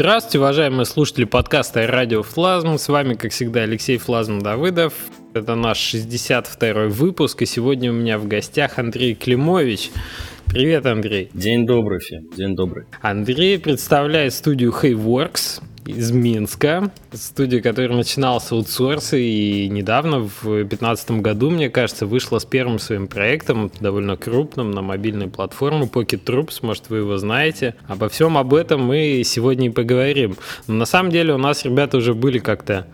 Здравствуйте, уважаемые слушатели подкаста «Радио Флазм». С вами, как всегда, Алексей Флазм Давыдов. Это наш 62-й выпуск, и сегодня у меня в гостях Андрей Климович. Привет, Андрей. Dень добрый всем, день добрый. Андрей представляет студию Hayworks из Минска, студия, которая начинала с аутсорса и недавно, в 2015 году, мне кажется, вышла с первым своим проектом, довольно крупным, на мобильной платформе Pocket Troops, может, вы его знаете. Обо всем об этом мы сегодня и поговорим. Но на самом деле у нас ребята уже были как-то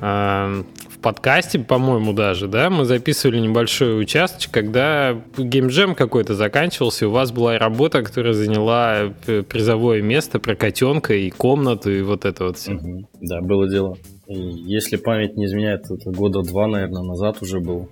э, подкасте, по-моему, даже, да, мы записывали небольшой участок, когда геймджем какой-то заканчивался, и у вас была работа, которая заняла э, призовое место про котенка и комнату, и вот это вот все. Угу. Да, было дело. И если память не изменяет, это года два, наверное, назад уже был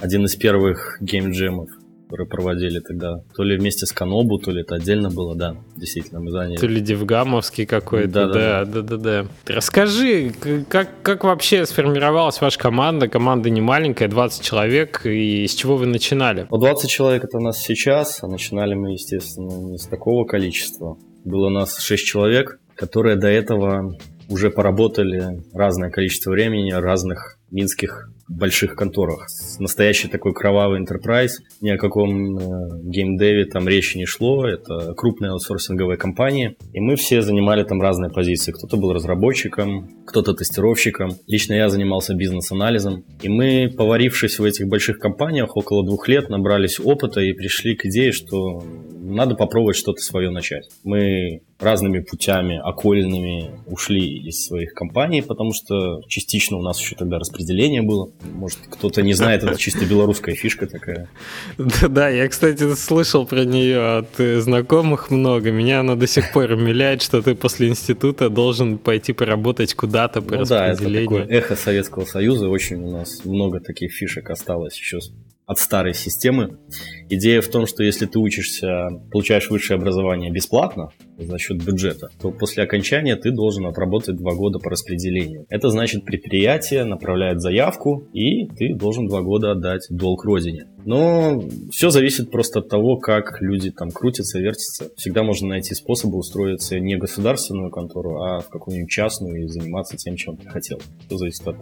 один из первых геймджемов которые проводили тогда. То ли вместе с Канобу, то ли это отдельно было, да, действительно, мы заняли. То ли Девгамовский какой-то, да, да, да, да, да. Расскажи, как, как вообще сформировалась ваша команда? Команда не маленькая, 20 человек, и с чего вы начинали? Ну, 20 человек это у нас сейчас, а начинали мы, естественно, не с такого количества. Было у нас 6 человек, которые до этого уже поработали разное количество времени разных минских больших конторах. Настоящий такой кровавый enterprise, ни о каком э, геймдеве там речи не шло, это крупная аутсорсинговая компания, и мы все занимали там разные позиции. Кто-то был разработчиком, кто-то тестировщиком. Лично я занимался бизнес-анализом, и мы, поварившись в этих больших компаниях около двух лет, набрались опыта и пришли к идее, что надо попробовать что-то свое начать. Мы разными путями окольными ушли из своих компаний, потому что частично у нас еще тогда распределение было. Может, кто-то не знает, это чисто белорусская фишка такая. Да, да, я, кстати, слышал про нее от э, знакомых много. Меня она до сих пор умиляет, что ты после института должен пойти поработать куда-то по ну, распределению. Да, это такое эхо Советского Союза. Очень у нас много таких фишек осталось еще от старой системы. Идея в том, что если ты учишься, получаешь высшее образование бесплатно за счет бюджета, то после окончания ты должен отработать два года по распределению. Это значит, предприятие направляет заявку, и ты должен два года отдать долг родине. Но все зависит просто от того, как люди там крутятся, вертятся. Всегда можно найти способы устроиться не в государственную контору, а в какую-нибудь частную и заниматься тем, чем ты хотел. Все зависит от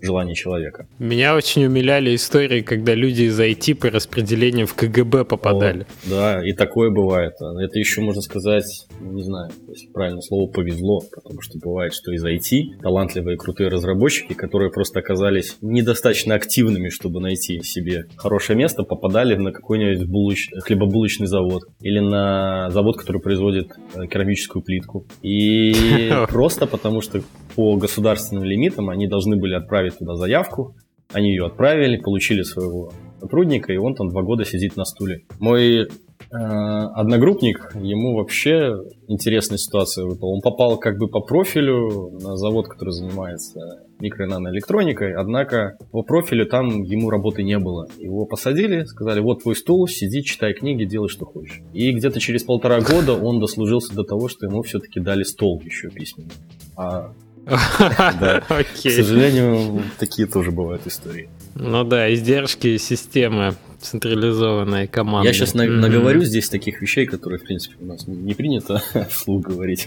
желание человека. Меня очень умиляли истории, когда люди из IT по распределению в КГБ попадали. О, да, и такое бывает. Это еще можно сказать, ну, не знаю, если правильно слово повезло, потому что бывает, что из IT талантливые крутые разработчики, которые просто оказались недостаточно активными, чтобы найти себе хорошее место, попадали на какой-нибудь булоч... хлебобулочный завод или на завод, который производит э, керамическую плитку. И просто потому что по государственным лимитам они должны были отправить туда заявку, они ее отправили, получили своего сотрудника, и он там два года сидит на стуле. Мой э, одногруппник, ему вообще интересная ситуация выпала. Он попал как бы по профилю на завод, который занимается микро- и наноэлектроникой, однако по профилю там ему работы не было. Его посадили, сказали, вот твой стул, сиди, читай книги, делай, что хочешь. И где-то через полтора года он дослужился до того, что ему все-таки дали стол еще письменный. А. К сожалению, такие тоже бывают истории. Ну да, издержки системы централизованной команды. Я сейчас mm-hmm. наговорю здесь таких вещей, которые, в принципе, у нас не принято вслух говорить.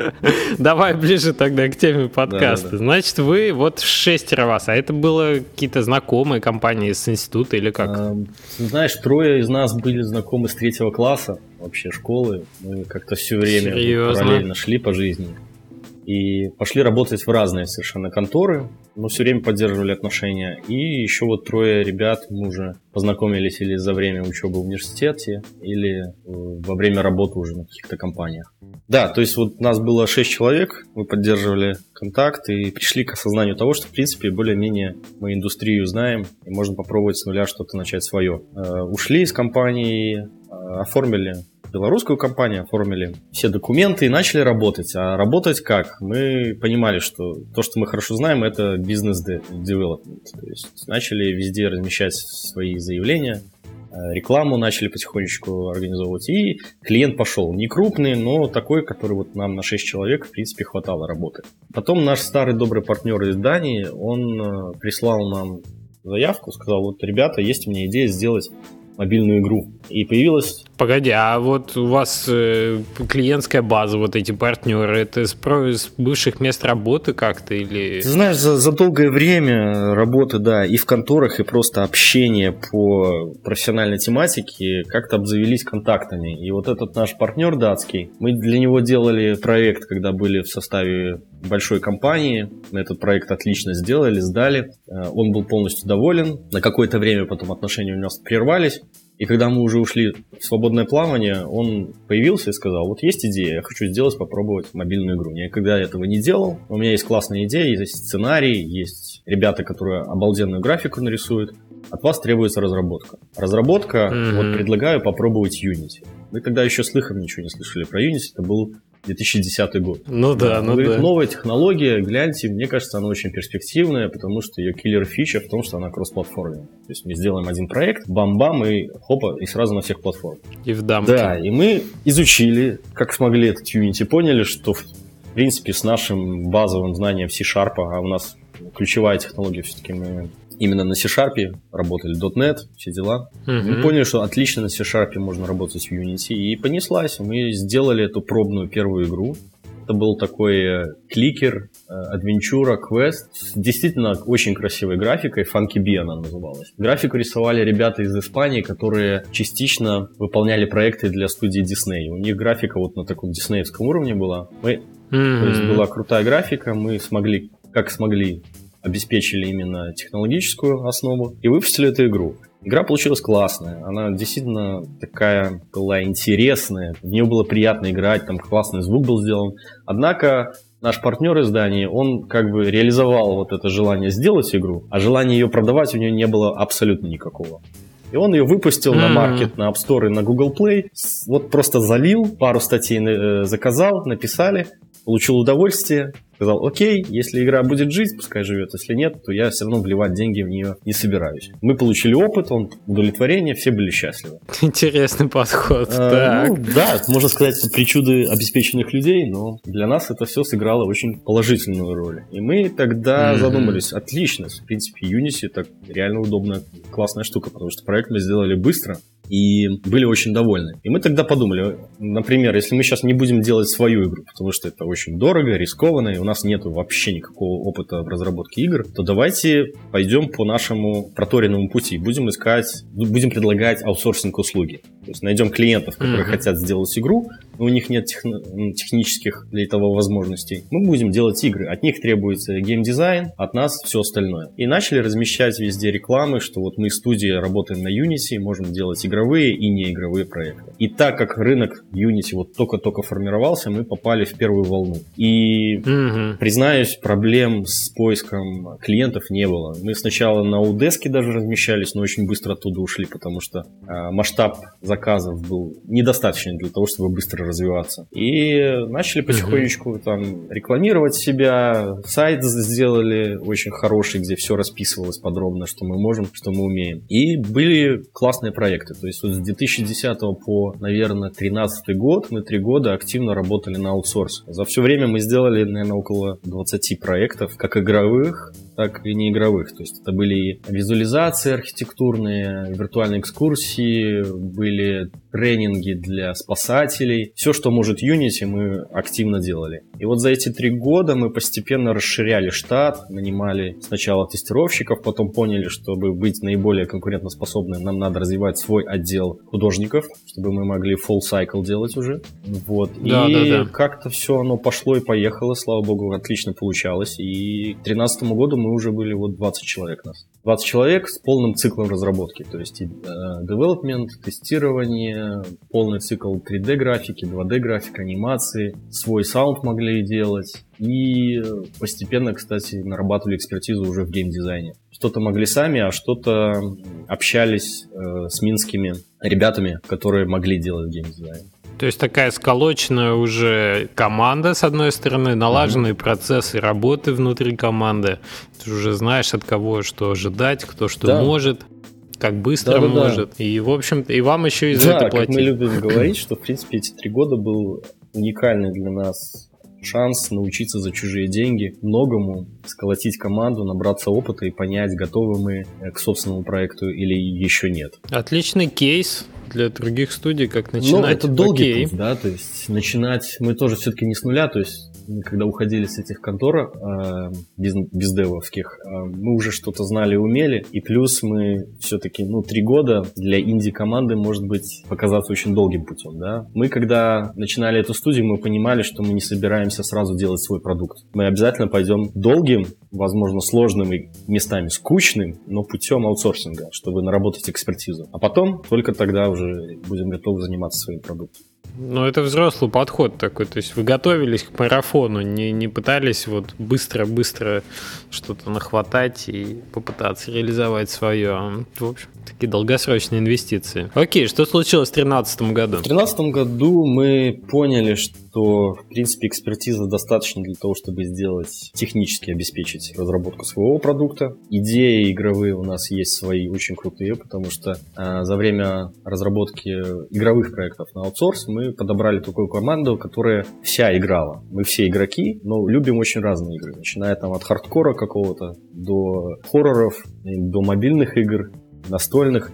Давай ближе тогда к теме подкаста. Значит, вы вот шестеро вас, а это было какие-то знакомые компании с института или как? Знаешь, трое из нас были знакомы с третьего класса вообще школы. Мы как-то все время параллельно шли по жизни и пошли работать в разные совершенно конторы, но все время поддерживали отношения. И еще вот трое ребят мы уже познакомились или за время учебы в университете, или э, во время работы уже на каких-то компаниях. Да, то есть вот нас было шесть человек, мы поддерживали контакт и пришли к осознанию того, что в принципе более-менее мы индустрию знаем и можно попробовать с нуля что-то начать свое. Э, ушли из компании, э, оформили белорусскую компанию, оформили все документы и начали работать. А работать как? Мы понимали, что то, что мы хорошо знаем, это бизнес-девелопмент. То есть начали везде размещать свои заявления, э, рекламу начали потихонечку организовывать, и клиент пошел. Не крупный, но такой, который вот нам на 6 человек, в принципе, хватало работы. Потом наш старый добрый партнер из Дании, он э, прислал нам заявку, сказал, вот, ребята, есть у меня идея сделать мобильную игру. И появилась... Погоди, а вот у вас э, клиентская база, вот эти партнеры, это с, с бывших мест работы как-то или... Ты знаешь, за, за долгое время работы, да, и в конторах, и просто общение по профессиональной тематике как-то обзавелись контактами. И вот этот наш партнер датский, мы для него делали проект, когда были в составе большой компании. Мы этот проект отлично сделали, сдали. Э, он был полностью доволен. На какое-то время потом отношения у нас прервались. И когда мы уже ушли в свободное плавание, он появился и сказал, вот есть идея, я хочу сделать, попробовать мобильную игру. Я никогда этого не делал, у меня есть классная идея, есть сценарий, есть ребята, которые обалденную графику нарисуют. От вас требуется разработка. Разработка, mm-hmm. вот предлагаю попробовать Unity. Мы тогда еще слыхом ничего не слышали про Unity, это был 2010 год. Ну да, ну говорит, да. Новая технология, гляньте, мне кажется, она очень перспективная, потому что ее киллер-фича в том, что она кроссплатформенная. То есть мы сделаем один проект, бам-бам, и хопа, и сразу на всех платформах. И в дамке. Да, и мы изучили, как смогли этот Unity, поняли, что в принципе с нашим базовым знанием C-Sharp, а у нас ключевая технология все-таки мы именно на C-Sharp работали, .NET, все дела. Uh-huh. Мы поняли, что отлично на C-Sharp можно работать в Unity, и понеслась. Мы сделали эту пробную первую игру. Это был такой э, кликер, адвенчура, квест с действительно очень красивой графикой, Funky Bee она называлась. Графику рисовали ребята из Испании, которые частично выполняли проекты для студии Disney. У них графика вот на таком диснеевском уровне была. Мы, mm-hmm. То есть была крутая графика, мы смогли, как смогли, обеспечили именно технологическую основу и выпустили эту игру. Игра получилась классная, она действительно такая была интересная, в нее было приятно играть, там классный звук был сделан. Однако наш партнер издания, он как бы реализовал вот это желание сделать игру, а желание ее продавать у него не было абсолютно никакого. И он ее выпустил mm-hmm. на маркет, на App Store и на Google Play. Вот просто залил, пару статей э, заказал, написали, получил удовольствие, сказал, окей, если игра будет жить, пускай живет, если нет, то я все равно вливать деньги в нее не собираюсь. Мы получили опыт, он удовлетворение, все были счастливы. Интересный подход. А, ну, да, можно сказать, причуды обеспеченных людей, но для нас это все сыграло очень положительную роль. И мы тогда mm-hmm. задумались, отлично, в принципе, Unity это реально удобная, классная штука, потому что проект мы сделали быстро, и были очень довольны. И мы тогда подумали, например, если мы сейчас не будем делать свою игру, потому что это очень дорого, рискованно, и у нас нет вообще никакого опыта в разработке игр, то давайте пойдем по нашему проторенному пути, будем искать, будем предлагать аутсорсинг услуги. То есть найдем клиентов, которые mm-hmm. хотят сделать игру, у них нет техно- технических для этого возможностей. Мы будем делать игры. От них требуется геймдизайн, от нас все остальное. И начали размещать везде рекламы, что вот мы студия работаем на Unity, можем делать игровые и неигровые проекты. И так как рынок Unity вот только-только формировался, мы попали в первую волну. И, mm-hmm. признаюсь, проблем с поиском клиентов не было. Мы сначала на Удеске даже размещались, но очень быстро оттуда ушли, потому что э, масштаб заказов был недостаточный для того, чтобы быстро развиваться. И начали потихонечку там рекламировать себя, сайт сделали очень хороший, где все расписывалось подробно, что мы можем, что мы умеем. И были классные проекты. То есть вот с 2010 по, наверное, 2013 год мы три года активно работали на аутсорс. За все время мы сделали, наверное, около 20 проектов, как игровых, так и неигровых. То есть это были визуализации архитектурные, виртуальные экскурсии, были тренинги для спасателей. Все, что может Unity, мы активно делали. И вот за эти три года мы постепенно расширяли штат, нанимали сначала тестировщиков, потом поняли, чтобы быть наиболее конкурентоспособным, нам надо развивать свой отдел художников, чтобы мы могли full cycle делать уже. Вот. Да, и да, да. как-то все оно пошло и поехало, слава богу, отлично получалось. И к 2013 году мы уже были вот 20 человек нас. 20 человек с полным циклом разработки, то есть и э, development, тестирование, полный цикл 3D графики, 2D графика, анимации, свой саунд могли делать и постепенно, кстати, нарабатывали экспертизу уже в геймдизайне. Что-то могли сами, а что-то общались э, с минскими ребятами, которые могли делать геймдизайн. То есть такая сколоченная уже команда, с одной стороны, налаженные mm-hmm. процессы работы внутри команды. Ты уже знаешь, от кого что ожидать, кто что да. может как быстро да, может. Да. И, в общем-то, и вам еще и за да, это платить. мы любим говорить, что, в принципе, эти три года был уникальный для нас шанс научиться за чужие деньги многому, сколотить команду, набраться опыта и понять, готовы мы к собственному проекту или еще нет. Отличный кейс для других студий, как ну, начинать. Ну, это долгий Окей. путь, да, то есть начинать мы тоже все-таки не с нуля, то есть когда уходили с этих контор э, без, бездевовских, э, мы уже что-то знали и умели, и плюс мы все-таки, ну, три года для инди-команды может быть показаться очень долгим путем, да. Мы, когда начинали эту студию, мы понимали, что мы не собираемся сразу делать свой продукт. Мы обязательно пойдем долгим, возможно, сложным и местами скучным, но путем аутсорсинга, чтобы наработать экспертизу. А потом только тогда уже будем готовы заниматься своим продуктом. Ну, это взрослый подход такой. То есть вы готовились к марафону, не, не пытались вот быстро-быстро что-то нахватать и попытаться реализовать свое. А, в общем, такие долгосрочные инвестиции. Окей, что случилось в 2013 году? В 2013 году мы поняли, что, в принципе, экспертиза достаточно для того, чтобы сделать, технически обеспечить разработку своего продукта. Идеи игровые у нас есть свои, очень крутые, потому что э, за время разработки игровых проектов на аутсорс мы подобрали такую команду, которая вся играла. Мы все игроки, но любим очень разные игры, начиная там от хардкора какого-то до хорроров, до мобильных игр, настольных.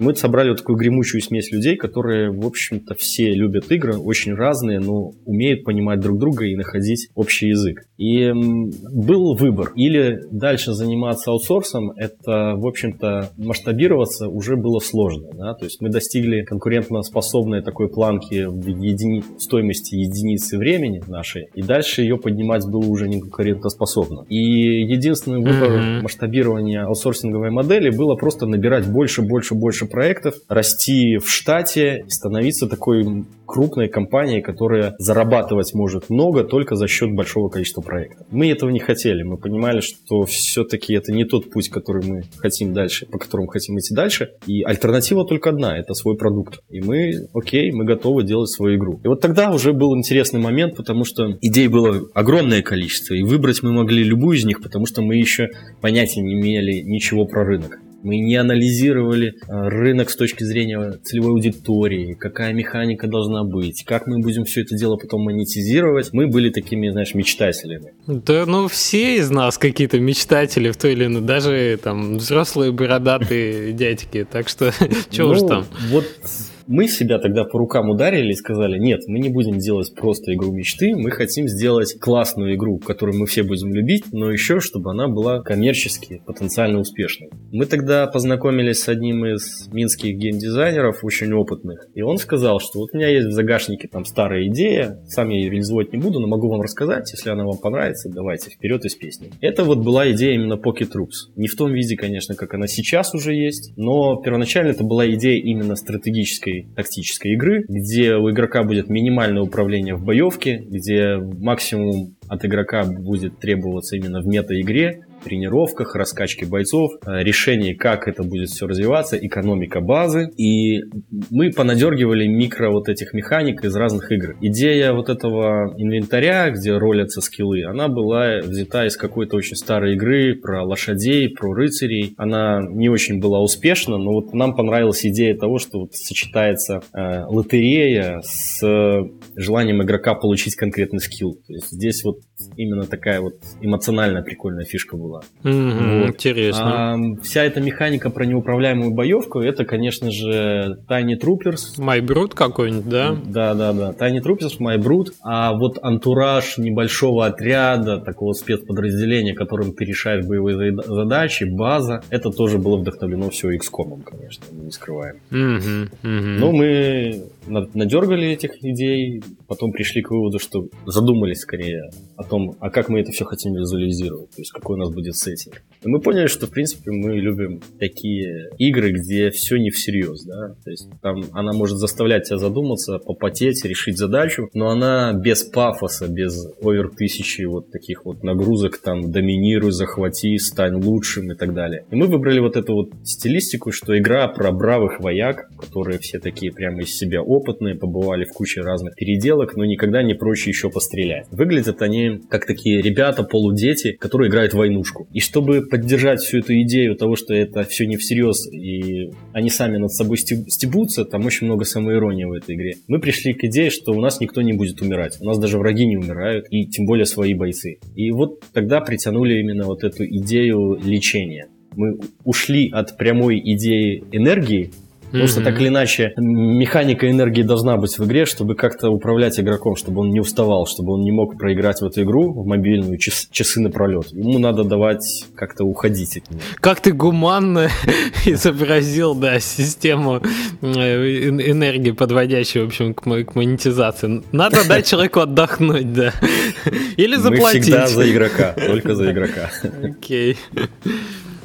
Мы собрали вот такую гремучую смесь людей, которые, в общем-то, все любят игры, очень разные, но умеют понимать друг друга и находить общий язык. И был выбор. Или дальше заниматься аутсорсом, это, в общем-то, масштабироваться уже было сложно. Да? То есть мы достигли конкурентоспособной такой планки в едини... стоимости единицы времени нашей, и дальше ее поднимать было уже не конкурентоспособно. И единственный выбор mm-hmm. масштабирования аутсорсинговой модели было просто набирать больше, больше, больше проектов, расти в штате становиться такой крупной компанией, которая зарабатывать может много только за счет большого количества проектов. Мы этого не хотели. Мы понимали, что все-таки это не тот путь, который мы хотим дальше, по которому хотим идти дальше. И альтернатива только одна – это свой продукт. И мы, окей, мы готовы делать свою игру. И вот тогда уже был интересный момент, потому что идей было огромное количество, и выбрать мы могли любую из них, потому что мы еще понятия не имели ничего про рынок. Мы не анализировали э, рынок с точки зрения целевой аудитории, какая механика должна быть, как мы будем все это дело потом монетизировать. Мы были такими, знаешь, мечтателями. Да, ну все из нас какие-то мечтатели в той или иной, даже там взрослые бородатые дядьки, так что что уж ну, там. Вот мы себя тогда по рукам ударили и сказали, нет, мы не будем делать просто игру мечты, мы хотим сделать классную игру, которую мы все будем любить, но еще, чтобы она была коммерчески потенциально успешной. Мы тогда познакомились с одним из минских геймдизайнеров, очень опытных, и он сказал, что вот у меня есть в загашнике там старая идея, сам я ее реализовать не буду, но могу вам рассказать, если она вам понравится, давайте вперед из песни. Это вот была идея именно Pocket Troops. Не в том виде, конечно, как она сейчас уже есть, но первоначально это была идея именно стратегической тактической игры, где у игрока будет минимальное управление в боевке, где максимум от игрока будет требоваться именно в мета-игре, тренировках, раскачке бойцов, э, решении, как это будет все развиваться, экономика базы. И мы понадергивали микро вот этих механик из разных игр. Идея вот этого инвентаря, где ролятся скиллы, она была взята из какой-то очень старой игры про лошадей, про рыцарей. Она не очень была успешна, но вот нам понравилась идея того, что вот сочетается э, лотерея с желанием игрока получить конкретный скилл. То есть здесь вот именно такая вот эмоциональная прикольная фишка была. Mm-hmm, вот. Интересно. А, вся эта механика про неуправляемую боевку, это, конечно же, Tiny Troopers. My Brood какой-нибудь, да? Да, да, да. Tiny Troopers, My Brood. А вот антураж небольшого отряда, такого спецподразделения, которым ты решаешь боевые задачи, база, это тоже было вдохновлено все XCOM, конечно, не скрываем. Mm-hmm, mm-hmm. Но мы надергали этих идей, потом пришли к выводу, что задумались скорее о том, а как мы это все хотим визуализировать, то есть какой у нас будет сеттинг. И мы поняли, что, в принципе, мы любим такие игры, где все не всерьез, да, то есть там она может заставлять тебя задуматься, попотеть, решить задачу, но она без пафоса, без овер тысячи вот таких вот нагрузок, там, доминируй, захвати, стань лучшим и так далее. И мы выбрали вот эту вот стилистику, что игра про бравых вояк, которые все такие прямо из себя опытные, побывали в куче разных переделок, но никогда не проще еще пострелять. Выглядят они как такие ребята, полудети, которые играют в войнушку. И чтобы поддержать всю эту идею того, что это все не всерьез, и они сами над собой стебутся, там очень много самоиронии в этой игре. Мы пришли к идее, что у нас никто не будет умирать. У нас даже враги не умирают, и тем более свои бойцы. И вот тогда притянули именно вот эту идею лечения. Мы ушли от прямой идеи энергии, Потому что так или иначе механика энергии должна быть в игре, чтобы как-то управлять игроком, чтобы он не уставал, чтобы он не мог проиграть в эту игру в мобильную час, часы напролет. Ему надо давать как-то уходить от нее. Как ты гуманно изобразил, да, систему э, энергии, подводящую, в общем, к, к монетизации. Надо дать человеку отдохнуть, да. Или заплатить. Мы всегда за игрока, только за игрока. Окей. Okay.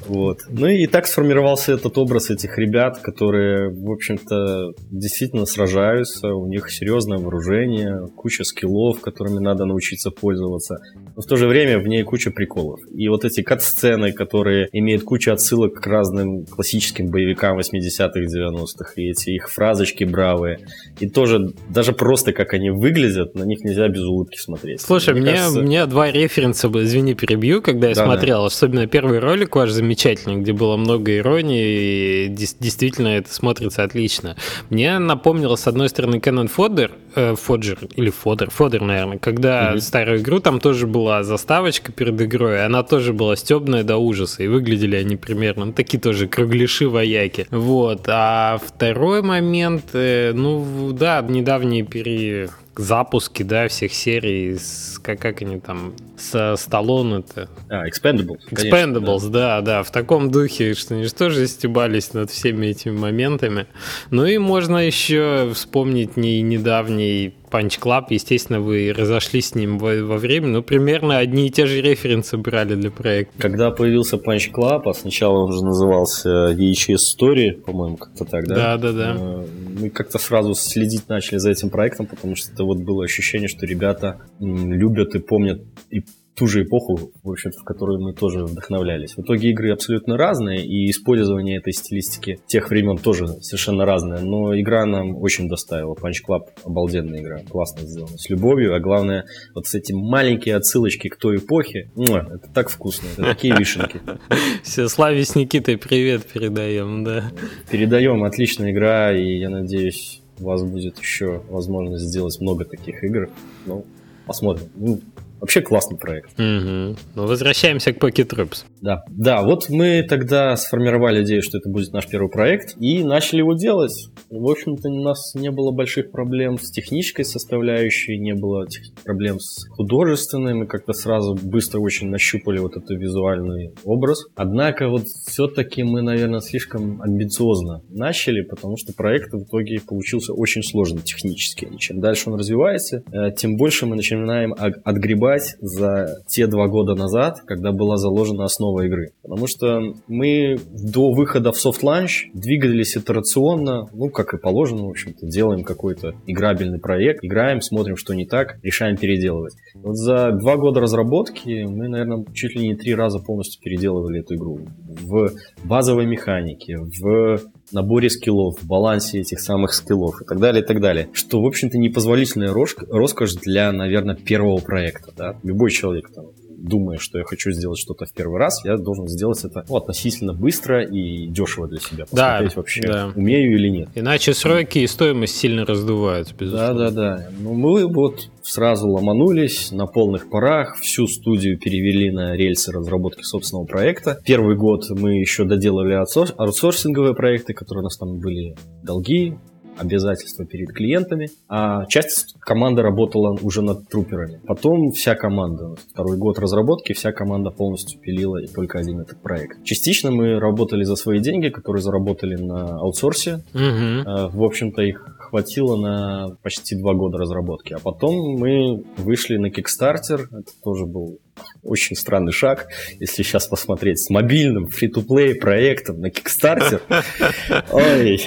Вот. Ну и так сформировался этот образ этих ребят, которые, в общем-то, действительно сражаются, у них серьезное вооружение, куча скиллов, которыми надо научиться пользоваться. Но в то же время в ней куча приколов. И вот эти кат-сцены, которые имеют кучу отсылок к разным классическим боевикам 80-х, 90-х, и эти их фразочки бравые. И тоже, даже просто как они выглядят, на них нельзя без улыбки смотреть. Слушай, мне, мне, кажется... мне два референса, извини, перебью, когда я да, смотрел, да. особенно первый ролик ваш замечательный, замечательный, где было много иронии, и действительно это смотрится отлично. Мне напомнило, с одной стороны, Canon Fodder, э, Фоджер, или Фодер, Фодер, наверное, когда mm-hmm. старую игру, там тоже была заставочка перед игрой, она тоже была стебная до ужаса, и выглядели они примерно, ну, такие тоже кругляши-вояки. Вот, а второй момент, э, ну, да, недавние пере запуске, да, всех серий, с, как, как они там, со Сталлоне это А, Expendables. Expendables, конечно, да. да, да, в таком духе, что они же тоже стебались над всеми этими моментами. Ну и можно еще вспомнить не недавний Punch Club, естественно, вы разошлись с ним во, во время, но примерно одни и те же референсы брали для проекта. Когда появился Punch Club, а сначала он уже назывался VHS Story, по-моему, как-то так, да? Да, да, да. Мы как-то сразу следить начали за этим проектом, потому что это вот было ощущение, что ребята любят и помнят и ту же эпоху, в общем-то, в которую мы тоже вдохновлялись. В итоге игры абсолютно разные, и использование этой стилистики тех времен тоже совершенно разное, но игра нам очень доставила. Punch Club обалденная игра, классно сделана, с любовью, а главное, вот с эти маленькие отсылочки к той эпохе, это так вкусно, это такие вишенки. Все, Славе с Никитой привет передаем, да. Передаем, отличная игра, и я надеюсь, у вас будет еще возможность сделать много таких игр. Ну, посмотрим. Ну, Вообще классный проект. Угу. Ну, возвращаемся к Pocket Troops. Да, да, вот мы тогда сформировали идею, что это будет наш первый проект, и начали его делать. В общем-то, у нас не было больших проблем с технической составляющей, не было проблем с художественной, мы как-то сразу быстро очень нащупали вот этот визуальный образ. Однако вот все-таки мы, наверное, слишком амбициозно начали, потому что проект в итоге получился очень сложный технически. И чем дальше он развивается, э, тем больше мы начинаем отгребать погибать за те два года назад, когда была заложена основа игры. Потому что мы до выхода в soft launch двигались итерационно, ну, как и положено, в общем-то, делаем какой-то играбельный проект, играем, смотрим, что не так, решаем переделывать. Вот за два года разработки мы, наверное, чуть ли не три раза полностью переделывали эту игру. В базовой механике, в наборе скиллов, балансе этих самых скиллов и так далее, и так далее. Что, в общем-то, непозволительная роскошь для, наверное, первого проекта. Да? Любой человек там думая, что я хочу сделать что-то в первый раз, я должен сделать это ну, относительно быстро и дешево для себя. Посмотреть да, вообще, да. умею или нет. Иначе сроки и стоимость сильно раздуваются, безусловно. Да, да, да. Ну, мы вот сразу ломанулись на полных парах, всю студию перевели на рельсы разработки собственного проекта. Первый год мы еще доделали аутсорсинговые проекты, которые у нас там были долги, обязательства перед клиентами, а часть команды работала уже над труперами. Потом вся команда, второй год разработки, вся команда полностью пилила и только один этот проект. Частично мы работали за свои деньги, которые заработали на аутсорсе. Угу. В общем-то, их хватило на почти два года разработки. А потом мы вышли на Kickstarter. Это тоже был очень странный шаг, если сейчас посмотреть с мобильным фри-то-плей проектом на Kickstarter. Ой.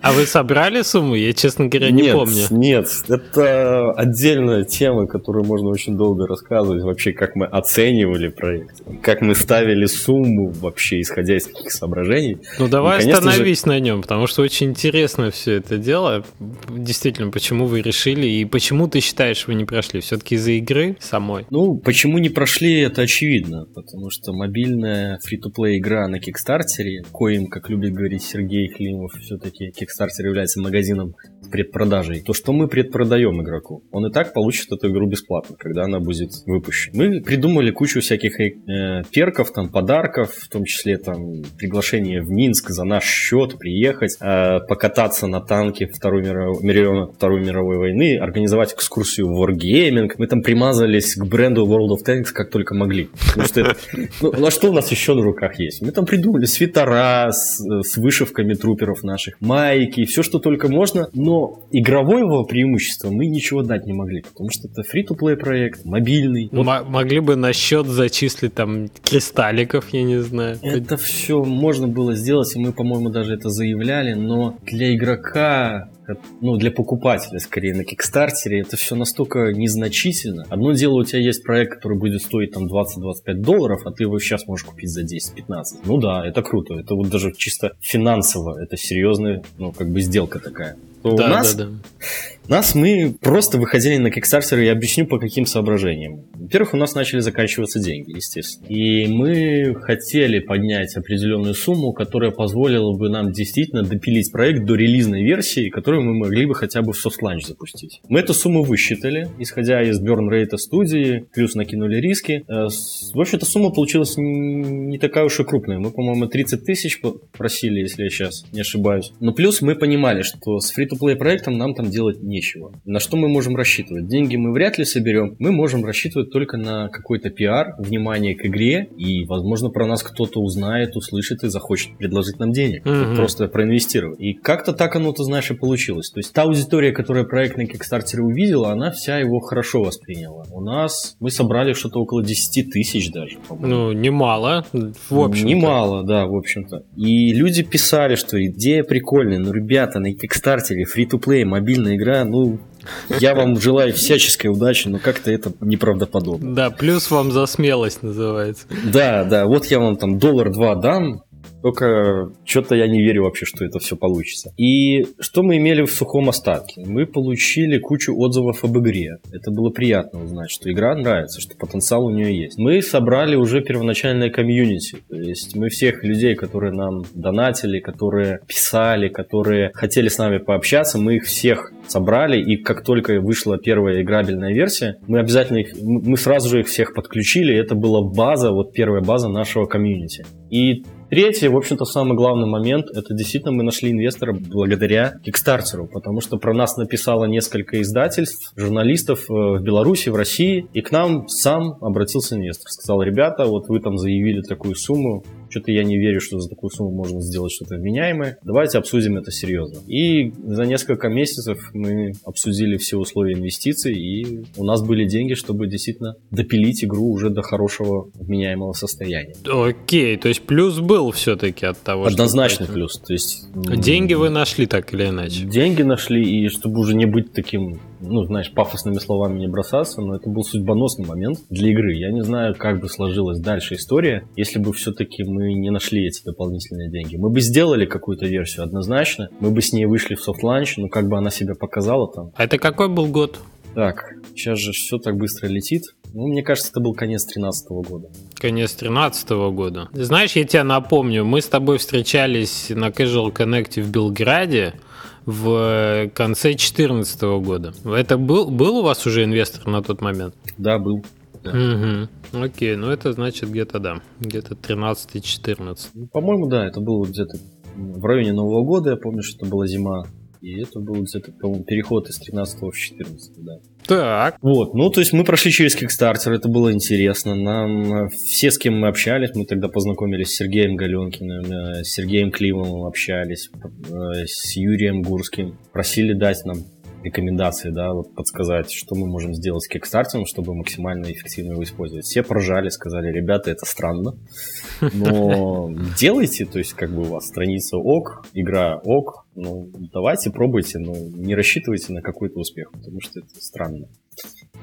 А вы собрали сумму? Я, честно говоря, не нет, помню. Нет, это отдельная тема, которую можно очень долго рассказывать. Вообще, как мы оценивали проект, как мы ставили сумму вообще, исходя из каких соображений. Ну, давай остановись же... на нем, потому что очень интересно все это дело. Действительно, почему вы решили и почему ты считаешь, вы не прошли? Все-таки из-за игры самой? Ну, почему почему не прошли, это очевидно, потому что мобильная фри-то-плей игра на Кикстартере, коим, как любит говорить Сергей Климов, все-таки Кикстартер является магазином предпродажей, то что мы предпродаем игроку. Он и так получит эту игру бесплатно, когда она будет выпущена. Мы придумали кучу всяких э, перков, там, подарков, в том числе там приглашение в Минск за наш счет, приехать, э, покататься на танке Второй мировой, Второй мировой войны, организовать экскурсию в Wargaming. Мы там примазались к бренду World of Tanks как только могли. Потому что ну, а что у нас еще на руках есть? Мы там придумали свитера с, с вышивками труперов наших, майки, все, что только можно, но игрового преимущества мы ничего дать не могли, потому что это фри-то-плей проект, мобильный. Вот. Могли бы на счет зачислить там кристалликов, я не знаю. Это все можно было сделать, и мы, по-моему, даже это заявляли, но для игрока ну, для покупателя, скорее, на Кикстартере, это все настолько незначительно. Одно дело, у тебя есть проект, который будет стоить там 20-25 долларов, а ты его сейчас можешь купить за 10-15. Ну да, это круто. Это вот даже чисто финансово, это серьезная, ну, как бы сделка такая. То да, у нас да, да. Нас мы просто выходили на Kickstarter, и объясню по каким соображениям. Во-первых, у нас начали заканчиваться деньги, естественно. И мы хотели поднять определенную сумму, которая позволила бы нам действительно допилить проект до релизной версии, которую мы могли бы хотя бы в soft launch запустить. Мы эту сумму высчитали, исходя из burn rate студии, плюс накинули риски. Э, в общем-то, сумма получилась не такая уж и крупная. Мы, по-моему, 30 тысяч просили, если я сейчас не ошибаюсь. Но плюс мы понимали, что с free-to-play проектом нам там делать нечего. На что мы можем рассчитывать? Деньги мы вряд ли соберем. Мы можем рассчитывать только на какой-то пиар, внимание к игре, и, возможно, про нас кто-то узнает, услышит и захочет предложить нам денег. Mm-hmm. Просто проинвестировать. И как-то так оно, ты знаешь, и получилось. То есть та аудитория, которая проект на Kickstarter увидела, она вся его хорошо восприняла. У нас мы собрали что-то около 10 тысяч даже, по-моему. Ну, немало, в общем Немало, да, в общем-то. И люди писали, что идея прикольная, но, ребята, на Kickstarter фри-то-плей, мобильная игра, ну, я вам желаю всяческой удачи, но как-то это неправдоподобно. Да, плюс вам за смелость называется. Да, да, вот я вам там доллар-два дам, только что-то я не верю вообще, что это все получится. И что мы имели в сухом остатке? Мы получили кучу отзывов об игре. Это было приятно узнать, что игра нравится, что потенциал у нее есть. Мы собрали уже первоначальное комьюнити. То есть мы всех людей, которые нам донатили, которые писали, которые хотели с нами пообщаться, мы их всех собрали, и как только вышла первая играбельная версия, мы обязательно их, мы сразу же их всех подключили, это была база, вот первая база нашего комьюнити. И Третий, в общем-то, самый главный момент, это действительно мы нашли инвестора благодаря Кикстартеру, потому что про нас написало несколько издательств, журналистов э, в Беларуси, в России, и к нам сам обратился инвестор. Сказал, ребята, вот вы там заявили такую сумму, что-то я не верю, что за такую сумму можно сделать что-то вменяемое. Давайте обсудим это серьезно. И за несколько месяцев мы обсудили все условия инвестиций, и у нас были деньги, чтобы действительно допилить игру уже до хорошего вменяемого состояния. Окей, то есть плюс был все-таки от того, Однозначно что... плюс. То есть... Деньги вы нашли так или иначе? Деньги нашли, и чтобы уже не быть таким ну, знаешь, пафосными словами не бросаться, но это был судьбоносный момент для игры. Я не знаю, как бы сложилась дальше история, если бы все-таки мы не нашли эти дополнительные деньги. Мы бы сделали какую-то версию однозначно, мы бы с ней вышли в soft launch, но как бы она себя показала там. А это какой был год? Так, сейчас же все так быстро летит. Ну, мне кажется, это был конец 2013 года. Конец 2013 года. Знаешь, я тебя напомню, мы с тобой встречались на Casual Connect в Белграде, в конце 2014 года. Это был, был у вас уже инвестор на тот момент? Да, был. Да. Угу. Окей, ну это значит где-то, да, где-то 13-14. Ну, по-моему, да, это было где-то в районе Нового года, я помню, что это была зима. И это был где-то, по-моему, переход из 13 в 14, да. Так. Вот, ну, то есть мы прошли через Kickstarter, это было интересно. Нам все, с кем мы общались, мы тогда познакомились с Сергеем Галенкиным, э, с Сергеем Климовым общались, э, с Юрием Гурским. Просили дать нам рекомендации, да, вот подсказать, что мы можем сделать с Kickstarter, чтобы максимально эффективно его использовать. Все поржали, сказали, ребята, это странно, но делайте, то есть как бы у вас страница ок, игра ок, ну давайте пробуйте, но не рассчитывайте на какой-то успех, потому что это странно.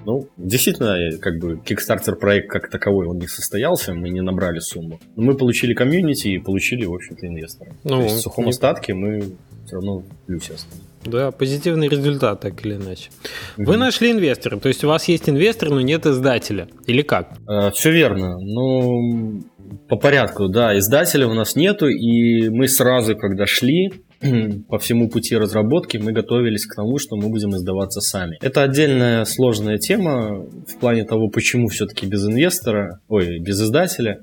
Ну, действительно, как бы Kickstarter проект как таковой, он не состоялся, мы не набрали сумму. Но мы получили комьюнити и получили, в общем-то, инвестора. Ну, То есть в сухом не... остатке мы все равно в плюсе остались. Да, позитивный результат, так или иначе. Вы нашли инвестора, то есть у вас есть инвестор, но нет издателя. Или как? Э, Все верно. Ну, по порядку, да, издателя у нас нету, и мы сразу, когда шли, по всему пути разработки мы готовились к тому, что мы будем издаваться сами. Это отдельная сложная тема в плане того, почему все-таки без инвестора, ой, без издателя.